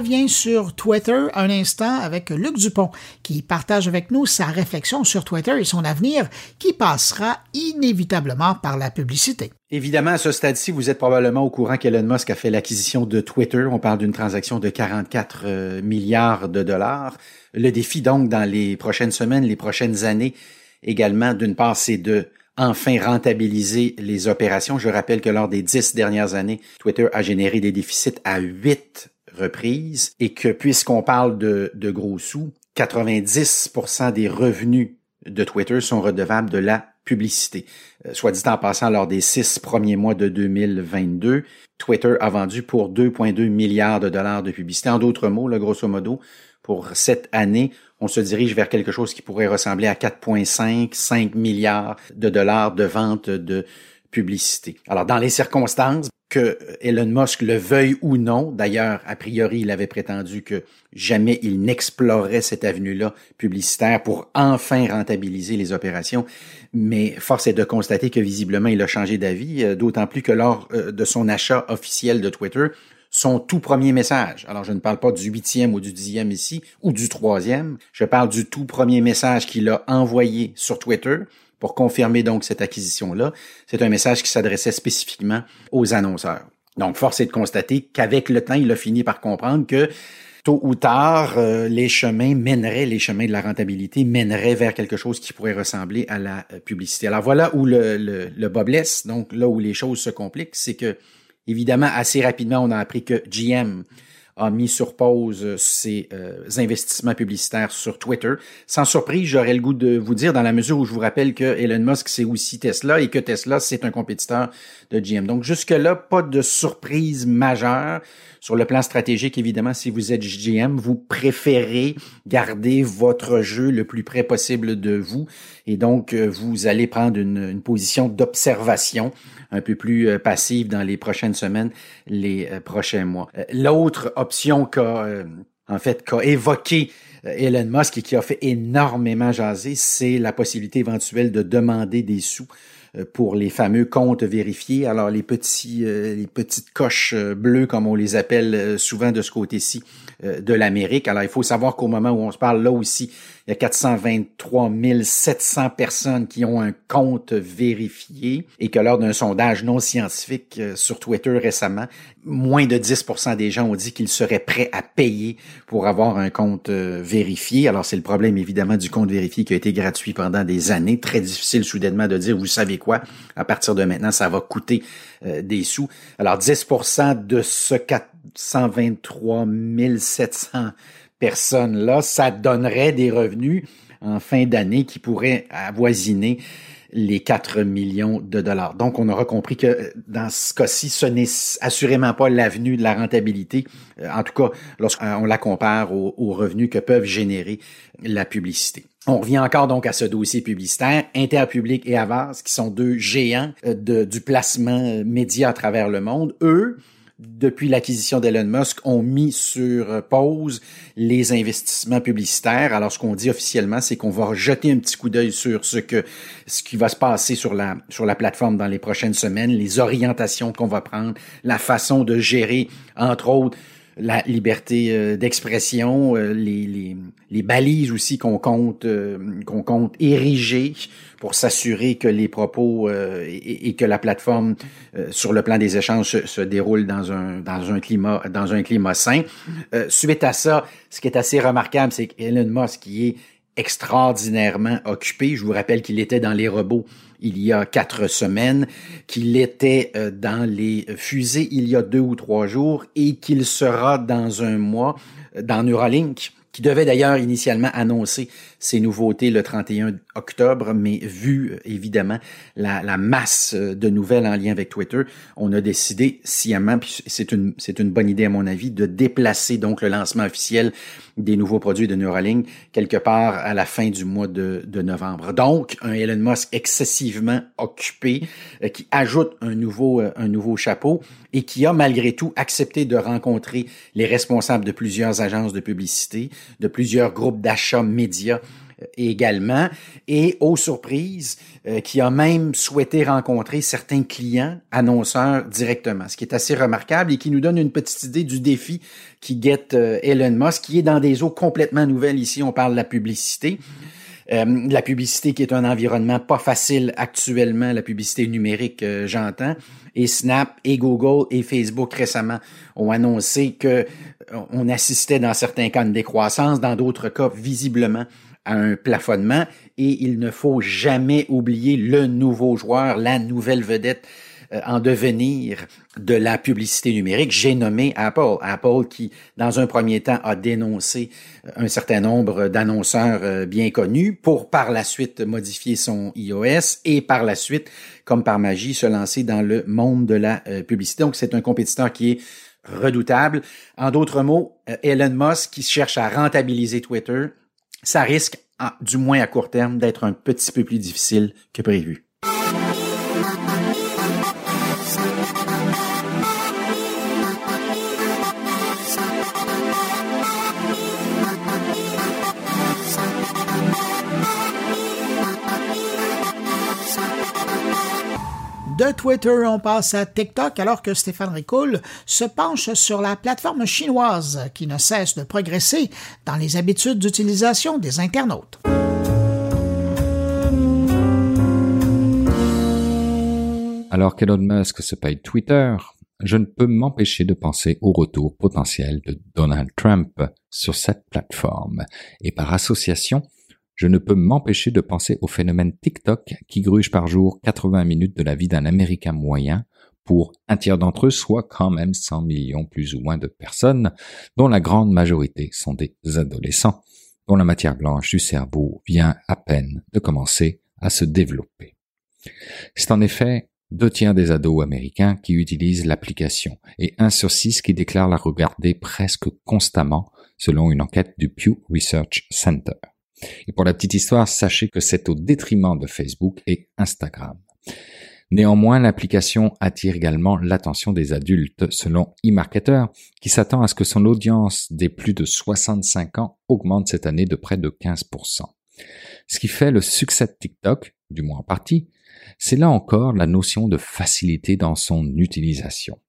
Revient sur Twitter un instant avec Luc Dupont, qui partage avec nous sa réflexion sur Twitter et son avenir, qui passera inévitablement par la publicité. Évidemment, à ce stade-ci, vous êtes probablement au courant qu'Elon Musk a fait l'acquisition de Twitter. On parle d'une transaction de 44 euh, milliards de dollars. Le défi, donc, dans les prochaines semaines, les prochaines années, également, d'une part, c'est de enfin rentabiliser les opérations. Je rappelle que lors des dix dernières années, Twitter a généré des déficits à 8 reprises et que puisqu'on parle de, gros sous, 90% des revenus de Twitter sont redevables de la publicité. Euh, soit dit en passant, lors des six premiers mois de 2022, Twitter a vendu pour 2,2 milliards de dollars de publicité. En d'autres mots, le grosso modo, pour cette année, on se dirige vers quelque chose qui pourrait ressembler à 4,5, 5 milliards de dollars de vente de publicité. Alors, dans les circonstances, que Elon Musk le veuille ou non, d'ailleurs, a priori, il avait prétendu que jamais il n'explorerait cette avenue-là publicitaire pour enfin rentabiliser les opérations, mais force est de constater que visiblement, il a changé d'avis, euh, d'autant plus que lors euh, de son achat officiel de Twitter, son tout premier message. Alors, je ne parle pas du huitième ou du dixième ici, ou du troisième. Je parle du tout premier message qu'il a envoyé sur Twitter pour confirmer donc cette acquisition-là. C'est un message qui s'adressait spécifiquement aux annonceurs. Donc, force est de constater qu'avec le temps, il a fini par comprendre que tôt ou tard, euh, les chemins mèneraient, les chemins de la rentabilité mèneraient vers quelque chose qui pourrait ressembler à la euh, publicité. Alors voilà où le, le, bas blesse, donc là où les choses se compliquent, c'est que, évidemment, assez rapidement, on a appris que GM a mis sur pause ses euh, investissements publicitaires sur Twitter. Sans surprise, j'aurais le goût de vous dire, dans la mesure où je vous rappelle que Elon Musk, c'est aussi Tesla et que Tesla, c'est un compétiteur de GM. Donc jusque-là, pas de surprise majeure. Sur le plan stratégique, évidemment, si vous êtes GM, vous préférez garder votre jeu le plus près possible de vous et donc euh, vous allez prendre une, une position d'observation un peu plus euh, passive dans les prochaines semaines, les euh, prochains mois. L'autre option qu'a en fait qu'a évoqué Elon Musk et qui a fait énormément jaser, c'est la possibilité éventuelle de demander des sous pour les fameux comptes vérifiés. Alors les petits, les petites coches bleues, comme on les appelle souvent de ce côté-ci de l'Amérique. Alors il faut savoir qu'au moment où on se parle là aussi, il y a 423 700 personnes qui ont un compte vérifié et que lors d'un sondage non scientifique sur Twitter récemment, moins de 10% des gens ont dit qu'ils seraient prêts à payer pour avoir un compte vérifié. Alors c'est le problème évidemment du compte vérifié qui a été gratuit pendant des années. Très difficile soudainement de dire, vous savez quoi, à partir de maintenant, ça va coûter euh, des sous. Alors 10% de ce 423 700 personnes-là, ça donnerait des revenus en fin d'année qui pourraient avoisiner les 4 millions de dollars. Donc, on aura compris que euh, dans ce cas-ci, ce n'est assurément pas l'avenue de la rentabilité, euh, en tout cas lorsqu'on la compare aux, revenus que peuvent générer la publicité. On revient encore donc à ce dossier publicitaire, Interpublic et Avas, qui sont deux géants euh, du placement média à travers le monde. Eux, depuis l'acquisition d'Elon Musk, ont mis sur pause les investissements publicitaires. Alors, ce qu'on dit officiellement, c'est qu'on va jeter un petit coup d'œil sur ce que, ce qui va se passer sur la, sur la plateforme dans les prochaines semaines, les orientations qu'on va prendre, la façon de gérer, entre autres, la liberté euh, d'expression, euh, les, les, balises aussi qu'on compte euh, qu'on compte ériger pour s'assurer que les propos et, que la plateforme sur le plan des échanges se, se, déroule dans un dans un climat dans un climat sain. suite à ça, ce qui est assez remarquable, c'est qu'Elon Musk qui est extraordinairement occupé. Je vous rappelle qu'il était dans les robots il y a quatre semaines, qu'il était euh, dans les fusées il y a deux ou trois jours et qu'il sera dans un mois euh, dans Neuralink qui devait d'ailleurs initialement annoncer ces nouveautés le 31 octobre, mais vu évidemment la, la, masse de nouvelles en lien avec Twitter, on a décidé sciemment, puis c'est une, c'est une bonne idée à mon avis, de déplacer donc le lancement officiel des nouveaux produits de Neuralink quelque part à la fin du mois de, de novembre. Donc, un Elon Musk excessivement occupé euh, qui ajoute un nouveau, euh, un nouveau chapeau et qui a malgré tout accepté de rencontrer les responsables de plusieurs agences de publicité, de plusieurs groupes d'achat médias euh, également, et aux surprises, euh, qui a même souhaité rencontrer certains clients annonceurs directement, ce qui est assez remarquable et qui nous donne une petite idée du défi qui guette euh, Elon Musk, qui est dans des eaux complètement nouvelles. Ici, on parle de la publicité. Euh, la publicité qui est un environnement pas facile actuellement, la publicité numérique, euh, j'entends. Et Snap et Google et Facebook récemment ont annoncé que euh, on assistait dans certains cas à une décroissance, dans d'autres cas visiblement un plafonnement. Et il ne faut jamais oublier le nouveau joueur, la nouvelle vedette euh, en devenir de la publicité numérique, j'ai nommé Apple. Apple qui, dans un premier temps, a dénoncé euh, un certain nombre d'annonceurs euh, bien connus pour par la suite modifier son iOS et par la suite, comme par magie, se lancer dans le monde de la publicité. Donc, c'est un compétiteur qui est redoutable. En d'autres mots, Elon Musk qui cherche à rentabiliser Twitter, ça risque, du moins à court terme, d'être un petit peu plus difficile que prévu. De Twitter, on passe à TikTok alors que Stéphane Ricoul se penche sur la plateforme chinoise qui ne cesse de progresser dans les habitudes d'utilisation des internautes. Alors qu'Elon Musk se paye Twitter, je ne peux m'empêcher de penser au retour potentiel de Donald Trump sur cette plateforme. Et par association, je ne peux m'empêcher de penser au phénomène TikTok qui gruge par jour 80 minutes de la vie d'un Américain moyen pour un tiers d'entre eux, soit quand même 100 millions plus ou moins de personnes, dont la grande majorité sont des adolescents, dont la matière blanche du cerveau vient à peine de commencer à se développer. C'est en effet deux tiers des ados américains qui utilisent l'application et un sur six qui déclarent la regarder presque constamment selon une enquête du Pew Research Center. Et pour la petite histoire, sachez que c'est au détriment de Facebook et Instagram. Néanmoins, l'application attire également l'attention des adultes, selon eMarketer, qui s'attend à ce que son audience des plus de 65 ans augmente cette année de près de 15%. Ce qui fait le succès de TikTok, du moins en partie, c'est là encore la notion de facilité dans son utilisation.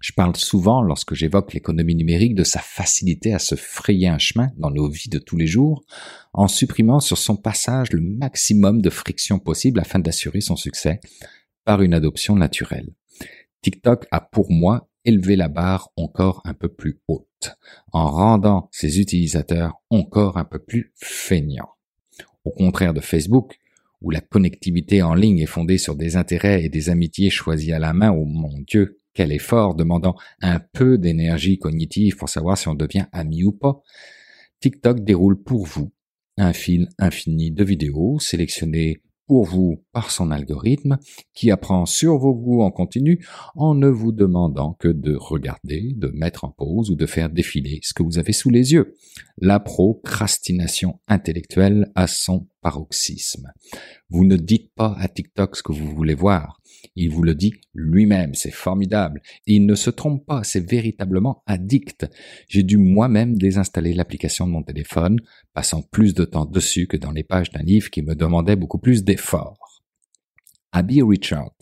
Je parle souvent, lorsque j'évoque l'économie numérique, de sa facilité à se frayer un chemin dans nos vies de tous les jours, en supprimant sur son passage le maximum de friction possible afin d'assurer son succès par une adoption naturelle. TikTok a pour moi élevé la barre encore un peu plus haute, en rendant ses utilisateurs encore un peu plus feignants. Au contraire de Facebook, où la connectivité en ligne est fondée sur des intérêts et des amitiés choisis à la main, oh mon Dieu, quel effort demandant un peu d'énergie cognitive pour savoir si on devient ami ou pas, TikTok déroule pour vous un fil infini de vidéos sélectionnées pour vous par son algorithme qui apprend sur vos goûts en continu en ne vous demandant que de regarder, de mettre en pause ou de faire défiler ce que vous avez sous les yeux. La procrastination intellectuelle a son paroxysme. Vous ne dites pas à TikTok ce que vous voulez voir. Il vous le dit lui-même, c'est formidable. il ne se trompe pas, c'est véritablement addict. J'ai dû moi-même désinstaller l'application de mon téléphone, passant plus de temps dessus que dans les pages d'un livre qui me demandait beaucoup plus d'efforts. Abby Richards,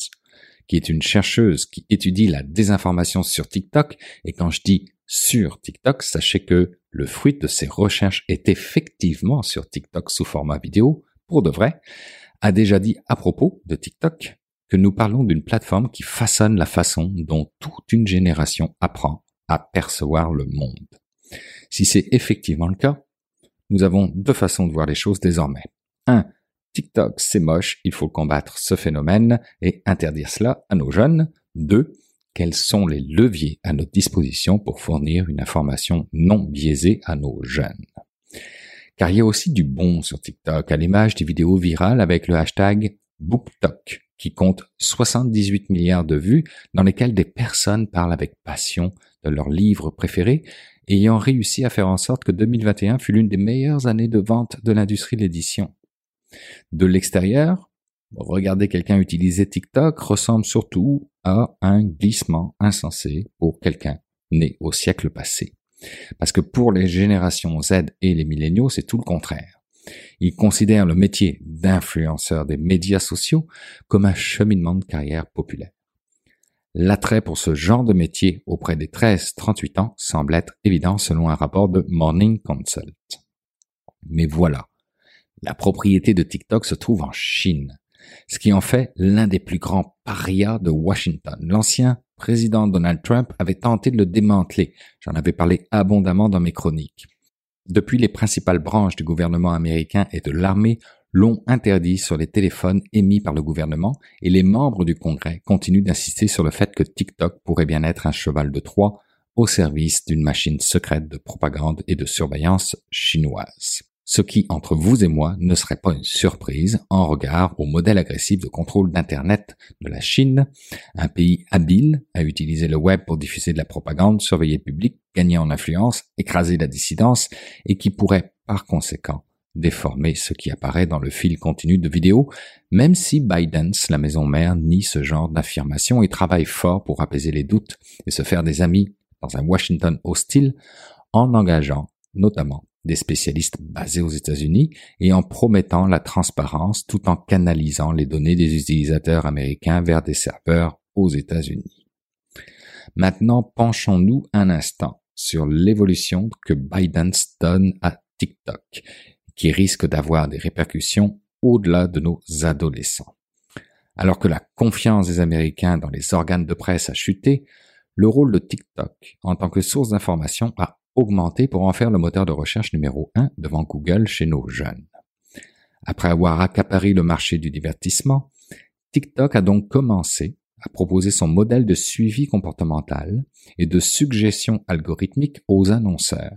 qui est une chercheuse qui étudie la désinformation sur TikTok, et quand je dis sur TikTok, sachez que le fruit de ses recherches est effectivement sur TikTok sous format vidéo, pour de vrai, a déjà dit à propos de TikTok que nous parlons d'une plateforme qui façonne la façon dont toute une génération apprend à percevoir le monde. Si c'est effectivement le cas, nous avons deux façons de voir les choses désormais. Un, TikTok, c'est moche, il faut combattre ce phénomène et interdire cela à nos jeunes. Deux, quels sont les leviers à notre disposition pour fournir une information non biaisée à nos jeunes? Car il y a aussi du bon sur TikTok, à l'image des vidéos virales avec le hashtag BookTok, qui compte 78 milliards de vues, dans lesquelles des personnes parlent avec passion de leurs livres préférés, ayant réussi à faire en sorte que 2021 fut l'une des meilleures années de vente de l'industrie de l'édition. De l'extérieur, regarder quelqu'un utiliser TikTok ressemble surtout à un glissement insensé pour quelqu'un né au siècle passé. Parce que pour les générations Z et les milléniaux, c'est tout le contraire. Ils considèrent le métier d'influenceur des médias sociaux comme un cheminement de carrière populaire. L'attrait pour ce genre de métier auprès des 13-38 ans semble être évident selon un rapport de Morning Consult. Mais voilà, la propriété de TikTok se trouve en Chine, ce qui en fait l'un des plus grands parias de Washington. L'ancien président Donald Trump avait tenté de le démanteler. J'en avais parlé abondamment dans mes chroniques. Depuis, les principales branches du gouvernement américain et de l'armée l'ont interdit sur les téléphones émis par le gouvernement et les membres du Congrès continuent d'insister sur le fait que TikTok pourrait bien être un cheval de Troie au service d'une machine secrète de propagande et de surveillance chinoise ce qui, entre vous et moi, ne serait pas une surprise en regard au modèle agressif de contrôle d'Internet de la Chine, un pays habile à utiliser le web pour diffuser de la propagande, surveiller le public, gagner en influence, écraser la dissidence, et qui pourrait, par conséquent, déformer ce qui apparaît dans le fil continu de vidéos, même si Biden, la maison mère, nie ce genre d'affirmation et travaille fort pour apaiser les doutes et se faire des amis dans un Washington hostile en engageant notamment des spécialistes basés aux États-Unis et en promettant la transparence tout en canalisant les données des utilisateurs américains vers des serveurs aux États-Unis. Maintenant, penchons-nous un instant sur l'évolution que Biden donne à TikTok, qui risque d'avoir des répercussions au-delà de nos adolescents. Alors que la confiance des Américains dans les organes de presse a chuté, le rôle de TikTok en tant que source d'information a augmenté pour en faire le moteur de recherche numéro un devant Google chez nos jeunes. Après avoir accaparé le marché du divertissement, TikTok a donc commencé à proposer son modèle de suivi comportemental et de suggestion algorithmique aux annonceurs,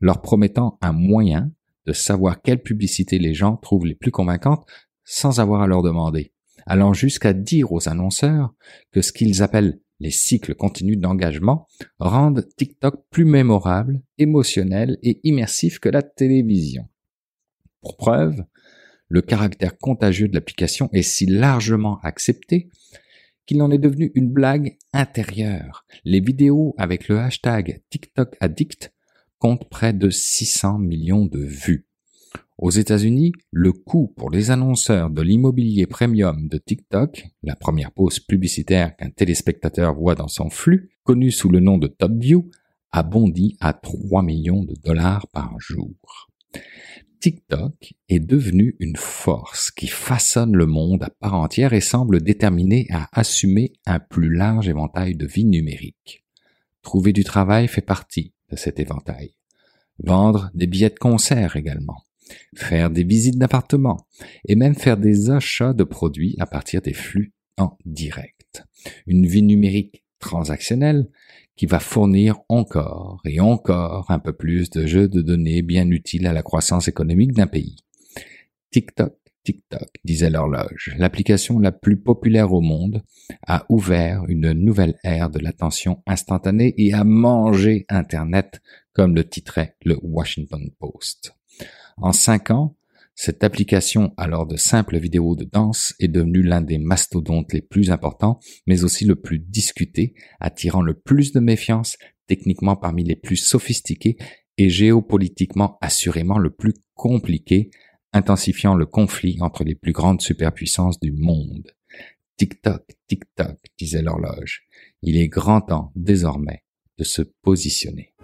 leur promettant un moyen de savoir quelle publicité les gens trouvent les plus convaincantes sans avoir à leur demander, allant jusqu'à dire aux annonceurs que ce qu'ils appellent les cycles continus d'engagement rendent TikTok plus mémorable, émotionnel et immersif que la télévision. Pour preuve, le caractère contagieux de l'application est si largement accepté qu'il en est devenu une blague intérieure. Les vidéos avec le hashtag TikTok Addict comptent près de 600 millions de vues. Aux États-Unis, le coût pour les annonceurs de l'immobilier premium de TikTok, la première pause publicitaire qu'un téléspectateur voit dans son flux, connu sous le nom de Top View, a bondi à 3 millions de dollars par jour. TikTok est devenu une force qui façonne le monde à part entière et semble déterminé à assumer un plus large éventail de vie numérique. Trouver du travail fait partie de cet éventail. Vendre des billets de concert également faire des visites d'appartements et même faire des achats de produits à partir des flux en direct. Une vie numérique transactionnelle qui va fournir encore et encore un peu plus de jeux de données bien utiles à la croissance économique d'un pays. TikTok, TikTok, disait l'horloge, l'application la plus populaire au monde, a ouvert une nouvelle ère de l'attention instantanée et a mangé Internet, comme le titrait le Washington Post. En cinq ans, cette application, alors de simples vidéos de danse, est devenue l'un des mastodontes les plus importants, mais aussi le plus discuté, attirant le plus de méfiance, techniquement parmi les plus sophistiqués et géopolitiquement assurément le plus compliqué, intensifiant le conflit entre les plus grandes superpuissances du monde. Tic-toc, tic-toc, disait l'horloge. Il est grand temps, désormais, de se positionner.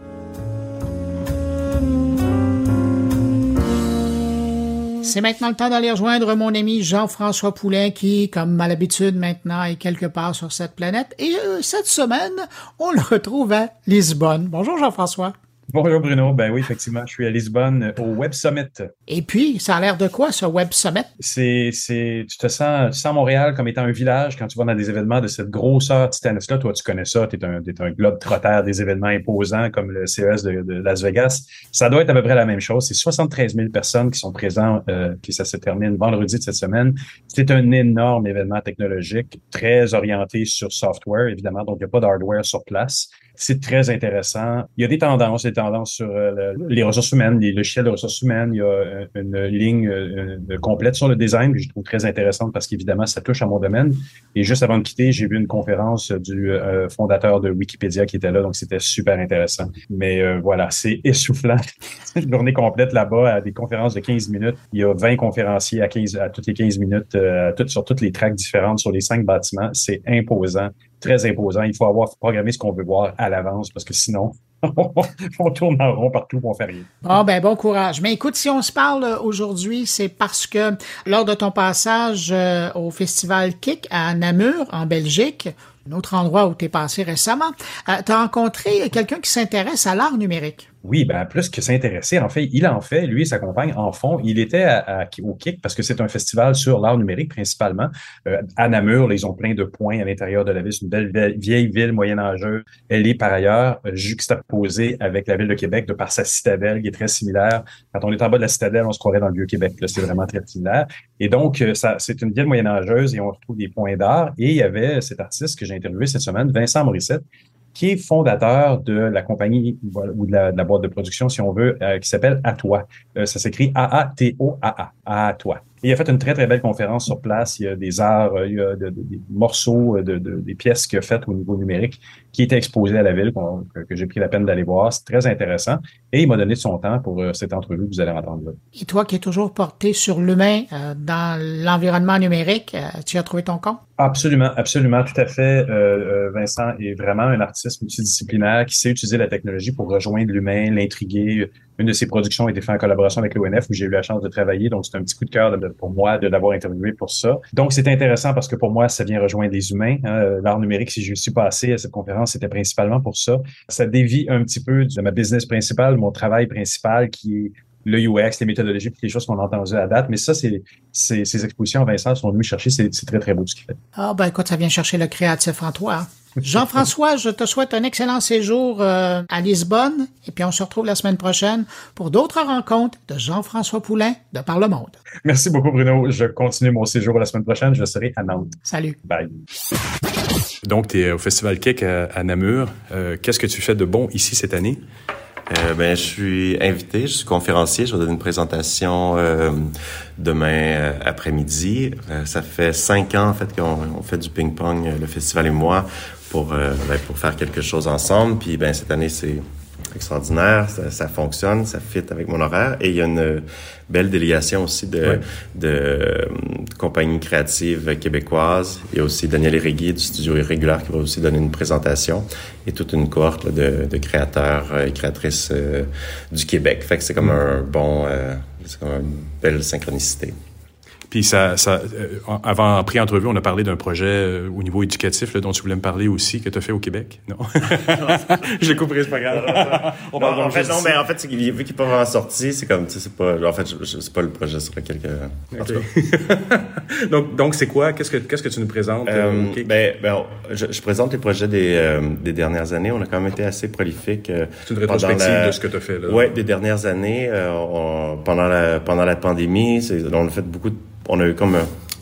C'est maintenant le temps d'aller rejoindre mon ami Jean-François Poulain qui, comme à l'habitude maintenant, est quelque part sur cette planète. Et euh, cette semaine, on le retrouve à Lisbonne. Bonjour Jean-François. Bonjour Bruno. Ben oui, effectivement, je suis à Lisbonne euh, au Web Summit. Et puis, ça a l'air de quoi ce Web Summit? C'est, c'est, tu te sens, tu sens Montréal comme étant un village quand tu vas dans des événements de cette grosseur titanesque-là. Toi, tu connais ça. Tu es un, es un globe trotteur des événements imposants comme le CES de, Las Vegas. Ça doit être à peu près la même chose. C'est 73 000 personnes qui sont présentes, euh, qui ça se termine vendredi de cette semaine. C'est un énorme événement technologique, très orienté sur software, évidemment. Donc, il n'y a pas d'hardware sur place. C'est très intéressant. Il y a des tendances, des tendances sur euh, les ressources humaines, les logiciels de ressources humaines. Il y a euh, une ligne euh, complète sur le design que je trouve très intéressante parce qu'évidemment, ça touche à mon domaine. Et juste avant de quitter, j'ai vu une conférence du fondateur de Wikipédia qui était là, donc c'était super intéressant. Mais voilà, c'est <laughs> essoufflant. une journée complète là-bas à des conférences de 15 minutes. Il y a 20 conférenciers à 15, à toutes les 15 minutes, sur toutes les tracks différentes sur les cinq bâtiments. C'est imposant très imposant. Il faut avoir programmé ce qu'on veut voir à l'avance parce que sinon, <laughs> on tourne en rond partout, on fait rien. Bon, ben, bon courage. Mais écoute, si on se parle aujourd'hui, c'est parce que lors de ton passage euh, au festival Kick à Namur, en Belgique, un autre endroit où tu es passé récemment, euh, tu as rencontré quelqu'un qui s'intéresse à l'art numérique. Oui, ben plus que s'intéresser, en fait, il en fait, lui et sa compagne en font. Il était au KIC parce que c'est un festival sur l'art numérique principalement. Euh, à Namur, ils ont plein de points à l'intérieur de la ville. C'est une belle, vieille ville moyenâgeuse. Elle est par ailleurs juxtaposée avec la ville de Québec de par sa citadelle qui est très similaire. Quand on est en bas de la citadelle, on se croirait dans le Vieux-Québec. C'est vraiment très similaire. Et donc, euh, c'est une ville moyenâgeuse et on retrouve des points d'art. Et il y avait cet artiste que j'ai interviewé cette semaine, Vincent Morissette, qui est fondateur de la compagnie ou de la, boîte de production, si on veut, euh, qui s'appelle À toi. Euh, ça s'écrit A-A-T-O-A-A, -A, toi. Et il a fait une très, très belle conférence sur place. Il y a des arts, il y a des morceaux, de, des pièces qu'il a faites au niveau numérique qui étaient exposées à la ville, que, j'ai pris la peine d'aller voir. C'est très intéressant. Et il m'a donné de son temps pour cette entrevue que vous allez entendre là. Et toi qui es toujours porté sur l'humain dans l'environnement numérique, tu as trouvé ton compte? Absolument, absolument, tout à fait. Vincent est vraiment un artiste multidisciplinaire qui sait utiliser la technologie pour rejoindre l'humain, l'intriguer. Une de ses productions a été faite en collaboration avec l'ONF où j'ai eu la chance de travailler. Donc, c'est un petit coup de cœur pour moi de l'avoir interviewé pour ça. Donc, c'est intéressant parce que pour moi, ça vient rejoindre les humains. Hein. L'art numérique, si je suis passé à cette conférence, c'était principalement pour ça. Ça dévie un petit peu de ma business principale, mon travail principal qui est le UX, les méthodologies, puis les choses qu'on a entendues à date. Mais ça, c'est, ces expositions, Vincent, sont venus chercher. C'est, très, très beau ce qu'il fait. Ah, ben écoute, ça vient chercher le créatif en toi. Hein. Jean-François, je te souhaite un excellent séjour euh, à Lisbonne et puis on se retrouve la semaine prochaine pour d'autres rencontres de Jean-François Poulain de Par le Monde. Merci beaucoup Bruno. Je continue mon séjour la semaine prochaine. Je serai à Nantes. Salut. Bye. Donc, tu es au Festival Cake à, Namur. Euh, qu'est-ce que tu fais de bon ici cette année? Euh, ben, je suis invité, je suis conférencier, je vais donner une présentation euh, demain euh, après-midi. Euh, ça fait cinq ans en fait qu'on fait du ping-pong, le festival et moi, pour ben, pour faire quelque chose ensemble. Puis ben cette année c'est extraordinaire, ça, ça, fonctionne, ça fit avec mon horaire. Et il y a une belle délégation aussi de, de, euh, compagnies créatives québécoises. Il y a aussi Daniel Irrigui du Studio Irrégulier qui va aussi donner une présentation et toute une cohorte de, de, créateurs et créatrices euh, du Québec. Fait que c'est comme mm. un bon, euh, c'est comme une belle synchronicité. Puis ça, ça euh, avant pré-entrevue, on a parlé d'un projet euh, au niveau éducatif là, dont tu voulais me parler aussi que tu as fait au Québec. Non, <laughs> <laughs> je l'ai compris, c'est pas grave. on non, en fait, non, mais en fait, vu qu'il n'est pas vraiment sorti, c'est comme, tu sais, c'est pas, en fait, c'est pas le projet sur lequel <laughs> donc, donc c'est quoi? Qu'est-ce que qu'est-ce que tu nous présentes euh, Ben, ben je, je, présente les projets des, des dernières années. On a quand même été assez prolifique. c'est une rétrospective de ce que tu as fait là. Ouais, des dernières années. On, pendant la pendant la pandémie, on a fait beaucoup de on a eu comme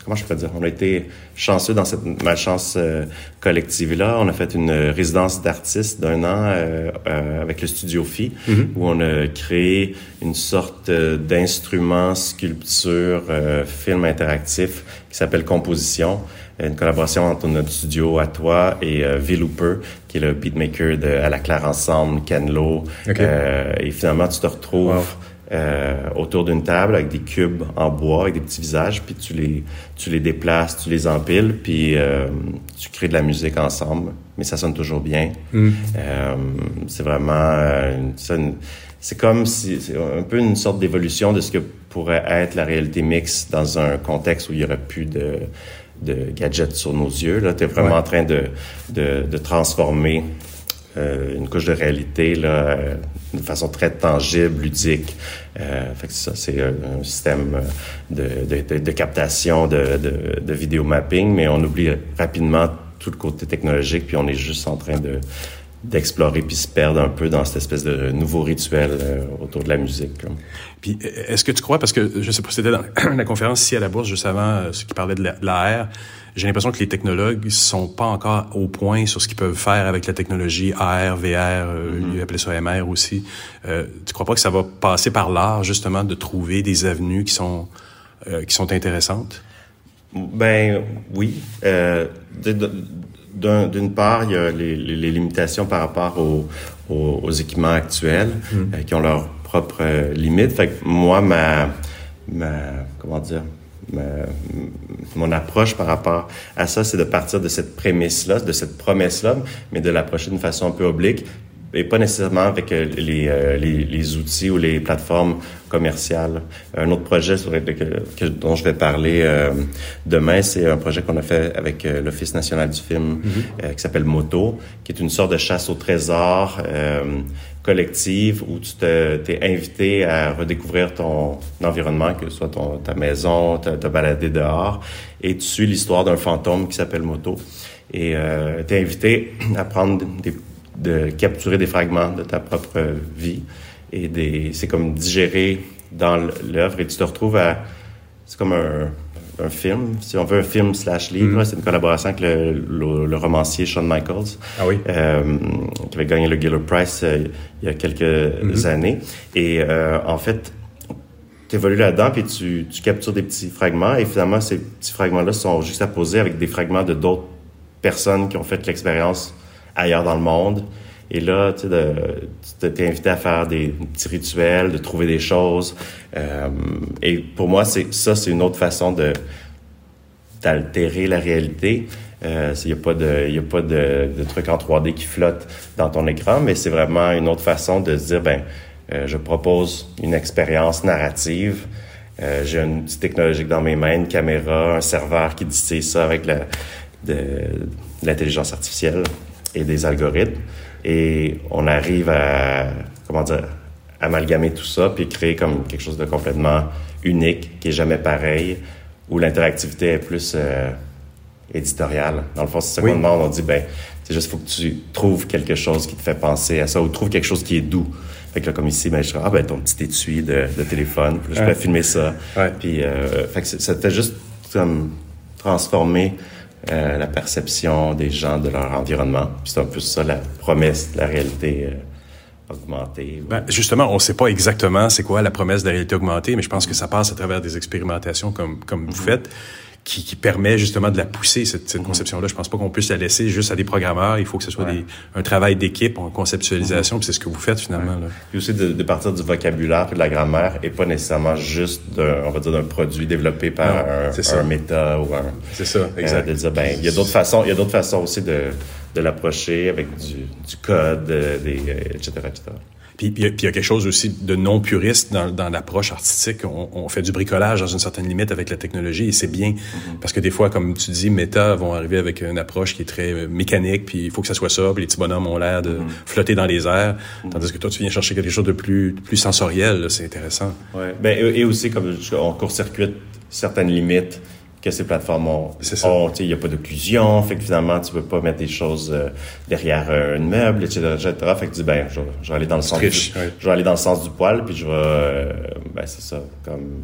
comment je peux dire, on a été chanceux dans cette malchance euh, collective-là. On a fait une résidence d'artiste d'un an euh, euh, avec le Studio Phi, mm-hmm. où on a créé une sorte d'instrument, sculpture, film interactif qui s'appelle Composition. Une collaboration entre notre studio à toi et V-Looper, qui est le beatmaker de À la Claire Ensemble, Canlo. et finalement, tu te retrouves... Euh, autour d'une table avec des cubes en bois, avec des petits visages, puis tu les, tu les déplaces, tu les empiles, puis euh, tu crées de la musique ensemble, mais ça sonne toujours bien. Mm. Euh, c'est vraiment... c'est comme si... C'est un peu une sorte d'évolution de ce que pourrait être la réalité mixte dans un contexte où il y aurait plus de, de gadgets sur nos yeux. Là, tu es vraiment en train de, de, de transformer une couche de réalité là, euh, de façon très tangible, ludique. Euh, fait que ça, c'est un système de, de, captation, de, de, vidéo mapping, mais on oublie rapidement tout le côté technologique, puis on est juste en train de d'explorer puis se perdre un peu dans cette espèce de nouveau rituel autour de la musique. Puis est-ce que tu crois, parce que je sais pas, c'était dans <clears throat> la conférence ici à la Bourse juste avant, ce qui parlait de l'AR, j'ai l'impression que les technologues sont pas encore au point sur ce qu'ils peuvent faire avec la technologie AR, VR, euh, mm-hmm. ils appellent ça MR aussi. Euh, tu crois pas que ça va passer par l'art justement de trouver des avenues qui sont euh, qui sont intéressantes? Ben oui. Euh, D'une part, il y a les, les, limitations par rapport aux, aux, équipements actuels mm. euh, qui ont leurs propres limites. Fait que moi, ma, ma comment dire, mon approche par rapport à ça, c'est de partir de cette prémisse-là, de cette promesse-là, mais de l'approcher d'une façon un peu oblique et pas nécessairement avec euh, les, euh, les, les, outils ou les plateformes commerciales. Un autre projet dont je vais parler euh, demain, c'est un projet qu'on a fait avec l'Office national du film mm-hmm. qui s'appelle Moto, qui est une sorte de chasse au trésor collective où tu t'es invité à redécouvrir ton environnement, que ce soit ton, ta maison, te, te balader dehors, et tu suis l'histoire d'un fantôme qui s'appelle Moto. Et euh, tu es invité à prendre de capturer des fragments de ta propre vie. Et des c'est comme digérer dans l'œuvre. Et tu te retrouves à c'est comme un un film, si on veut un film slash livre. Mm. C'est une collaboration avec le, le, romancier Sean Michaels, ah oui. euh, qui avait gagné le Giller Prize euh, il y a quelques mm-hmm. années. Et euh, en fait, évolues là-dedans, puis tu, tu captures des petits fragments, et finalement, ces petits fragments-là sont juste à poser avec des fragments de d'autres personnes qui ont fait l'expérience ailleurs dans le monde. Et là, tu t'es invité à faire des petits rituels, de trouver des choses. Euh, et pour moi, c'est ça, c'est une autre façon de d'altérer la réalité. Il euh, n'y a pas de, y a pas de, truc en 3D qui flotte dans ton écran, mais c'est vraiment une autre façon de se dire, ben, euh, je propose une expérience narrative. J'ai une petite technologique dans mes mains, une caméra, un serveur qui dit ça avec l'intelligence artificielle et des algorithmes. Et on arrive à, comment dire, amalgamer tout ça puis créer comme quelque chose de complètement unique, qui est jamais pareil, où l'interactivité est plus euh, éditoriale. Dans le fond, c'est ça qu'on demande. On dit, ben, c'est juste, faut que tu trouves quelque chose qui te fait penser à ça ou trouve quelque chose qui est doux. Fait que là, comme ici, ben, je dis, ah, ben, ton petit étui de, de téléphone, puis je peux filmer ça. Puis, euh, fait que ça fait juste comme transformer euh, la perception des gens de leur environnement. Puis c'est un peu ça la promesse de la réalité euh, augmentée. Ben, justement, on ne sait pas exactement c'est quoi la promesse de la réalité augmentée, mais je pense que ça passe à travers des expérimentations comme, comme vous mm-hmm. faites qui, qui, permet justement de la pousser, cette, cette conception-là. Je pense pas qu'on puisse la laisser juste à des programmeurs. Il faut que ce soit des, un travail d'équipe en conceptualisation, puis c'est ce que vous faites finalement. Là. Puis aussi de, de, partir du vocabulaire et de la grammaire et pas nécessairement juste d'un, on va dire, d'un produit développé par un, un, méta ou un... C'est ça, euh, exact. de dire, ben, il y a d'autres façons, il y a d'autres façons aussi de, de l'approcher avec du, du code, des, etc., etc. Puis il y, a quelque chose aussi de non puriste dans, dans l'approche artistique. On, on, fait du bricolage dans une certaine limite avec la technologie et c'est bien mm-hmm. parce que des fois, comme tu dis, Meta vont arriver avec une approche qui est très euh, mécanique, puis il faut que ça soit ça, puis les petits bonhommes ont l'air de mm-hmm. flotter dans les airs, mm-hmm. tandis que toi, tu viens chercher quelque chose de plus, plus sensoriel. C'est intéressant. Ouais. Ben, et aussi, comme on court-circuite certaines limites que ces plateformes ont. Il n'y a pas d'occlusion, fait que finalement, tu peux pas mettre des choses euh, derrière un meuble, etc., etc. Fait que tu dis, ben, je, je, vais aller dans le sens du, je vais aller dans le sens du poil, puis je vais, euh, ben, c'est ça, comme...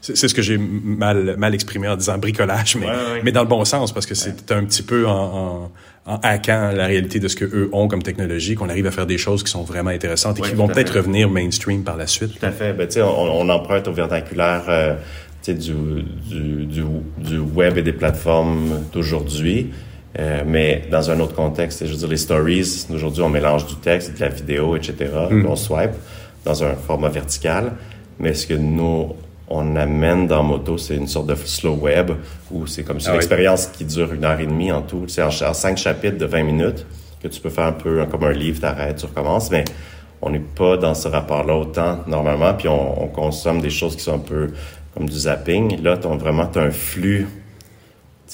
C'est ce que j'ai mal, mal exprimé en disant bricolage, mais, mais dans le bon sens, parce que c'est un petit peu en, en, en, hackant la réalité de ce que eux ont comme technologie, qu'on arrive à faire des choses qui sont vraiment intéressantes et qui vont peut-être revenir mainstream par la suite. Tout à fait. Ben, tu sais, on, on, emprunte au vernaculaire euh, du, du, du, du, web et des plateformes d'aujourd'hui. Euh, mais dans un autre contexte, je veux dire, les stories, aujourd'hui, on mélange du texte, de la vidéo, etc. Mm. On swipe dans un format vertical. Mais ce que nous, on amène dans Moto, c'est une sorte de slow web où c'est comme ah une expérience qui dure une heure et demie en tout. C'est en, cinq chapitres de 20 minutes que tu peux faire un peu comme un livre, t'arrêtes, tu recommences. Mais on n'est pas dans ce rapport-là autant normalement. Puis on, on, consomme des choses qui sont un peu comme du zapping. Là, as vraiment as un flux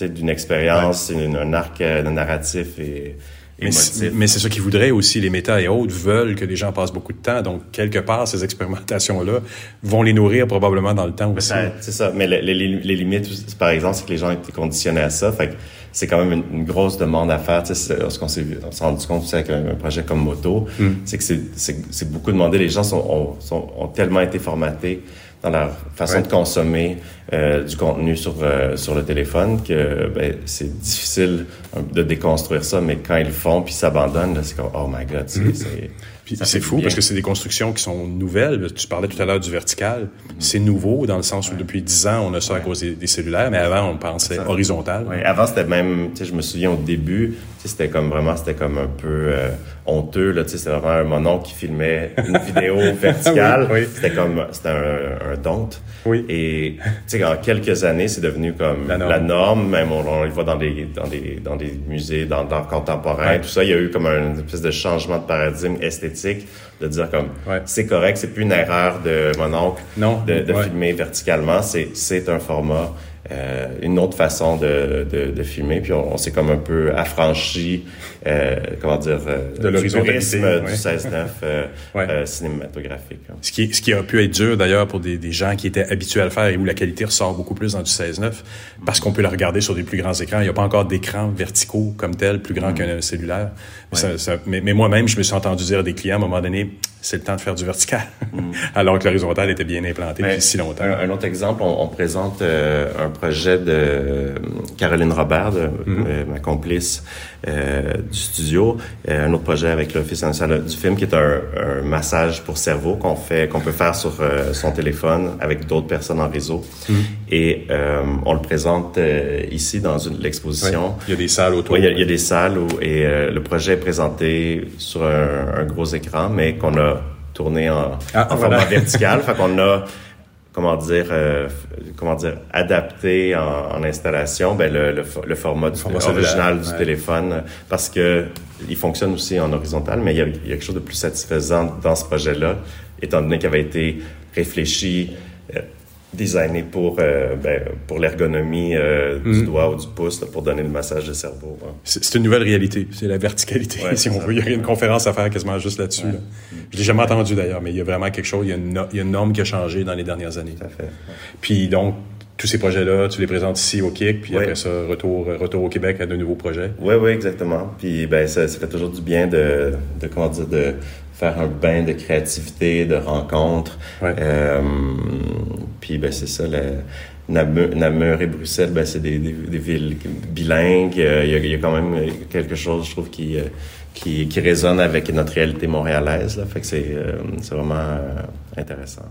d'une expérience, un arc euh, narratif et, mais c'est ça qu'ils voudraient aussi, les méta et autres veulent que les gens passent beaucoup de temps. Donc, quelque part, ces expérimentations-là vont les nourrir probablement dans le temps aussi. C'est ça. Mais les, les, les, limites, par exemple, c'est que les gens étaient conditionnés à ça. Fait c'est quand même une, grosse demande à faire. Tu sais, ce qu'on s'est rendu compte avec un, projet comme Moto, hmm. c'est que c'est beaucoup demandé. Les gens sont, sont, ont tellement été formatés dans leur façon de consommer euh, du contenu sur euh, sur le téléphone que ben, c'est difficile de déconstruire ça mais quand ils le font puis s'abandonnent c'est comme oh my god c'est mm-hmm. c'est fou parce que c'est des constructions qui sont nouvelles. Tu parlais tout à l'heure du vertical. Mm-hmm. C'est nouveau dans le sens où depuis dix ans, on a ça à cause des, cellulaires, mais avant, on pensait horizontal. Avant, c'était même, tu sais, je me souviens au début, c'était comme vraiment, c'était comme un peu euh, honteux, là, tu sais, c'était vraiment un monon qui filmait une <laughs> vidéo verticale. C'était comme, c'était un, un don't. Oui. Et, tu sais, en quelques années, c'est devenu comme la norme. Même on, on, le voit dans des, dans des, dans des musées, dans l'art contemporain, tout ça. Il y a eu comme un espèce de changement de paradigme esthétique de dire comme, c'est correct, c'est plus une erreur de mon oncle de, de filmer verticalement. C'est, c'est un format euh, une autre façon de, de, de filmer. Puis on, on s'est comme un peu affranchi, euh, comment dire, euh, de l'horizontalité du 16-9 euh, <laughs> euh, cinématographique. Hein. Ce qui, ce qui a pu être dur d'ailleurs pour des, des, gens qui étaient habitués à le faire et où la qualité ressort beaucoup plus dans du 16-9 parce qu'on peut la regarder sur des plus grands écrans. Il n'y a pas encore d'écran verticaux comme tel, plus grand mm. qu'un cellulaire. Ça, ça, mais, mais moi-même, je me suis entendu dire à des clients à un moment donné, c'est le temps de faire du vertical, <laughs> alors que l'horizontal était bien implanté depuis si longtemps. Un, autre exemple, on, présente euh, un projet de euh, Caroline Robert, de, mm-hmm. euh, ma complice du studio, un autre projet avec l'Office national du film qui est un, massage pour cerveau qu'on fait, qu'on peut faire sur son téléphone avec d'autres personnes en réseau. Mm-hmm. Et on le présente ici dans l'exposition. Il y a des salles autour. Oui, il y a, des salles où et le projet est présenté sur un, un gros écran, mais qu'on a tourné en, ah, format vertical. <laughs> fait qu'on a comment dire, euh, comment dire, adapté en, installation, ben le, le, format, original du téléphone, parce que il fonctionne aussi en horizontal, mais il y, a, il y a quelque chose de plus satisfaisant dans ce projet-là, étant donné qu'il avait été réfléchi, euh, designé pour, euh, ben, pour l'ergonomie euh, du mm. doigt ou du pouce pour donner le massage de cerveau. C'est une nouvelle réalité, c'est la verticalité, <laughs> si on veut. Il y a une conférence à faire quasiment juste là-dessus. Je l'ai jamais entendu d'ailleurs, mais il y a vraiment quelque chose, il y, a une, il y a une norme qui a changé dans les dernières années. Tout à fait. Puis donc, tous ces projets-là, tu les présentes ici au KIC, puis après ça, retour, retour au Québec à de nouveaux projets. Oui, oui, exactement. Puis ben, ça, ça fait toujours du bien de, de comment dire, de faire un bain de créativité, de rencontres. Euh, puis ben, c'est ça, Namur, et Bruxelles, ben, c'est des, villes bilingues. Euh, il y, a, quand même quelque chose, je trouve, qui, euh, qui, qui résonne avec notre réalité montréalaise. Là. Fait que c'est, vraiment intéressant.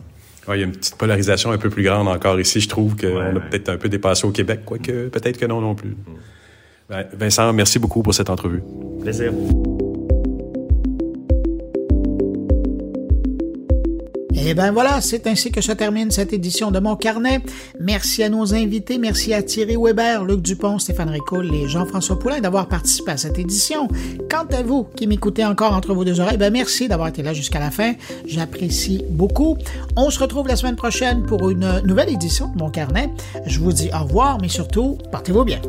il y a une petite polarisation un peu plus grande encore ici. Je trouve qu'on a peut-être un peu dépassé au Québec, quoique peut-être que non non plus. Mm. Ben, Vincent, merci beaucoup pour cette entrevue. Plaisir. Et ben voilà, c'est ainsi que se termine cette édition de Mon Carnet. Merci à nos invités, merci à Thierry Weber, Luc Dupont, Stéphane Ricoul et Jean-François Poulain d'avoir participé à cette édition. Quant à vous qui m'écoutez encore entre vos deux oreilles, ben merci d'avoir été là jusqu'à la fin. J'apprécie beaucoup. On se retrouve la semaine prochaine pour une nouvelle édition de Mon Carnet. Je vous dis au revoir, mais surtout, portez-vous bien.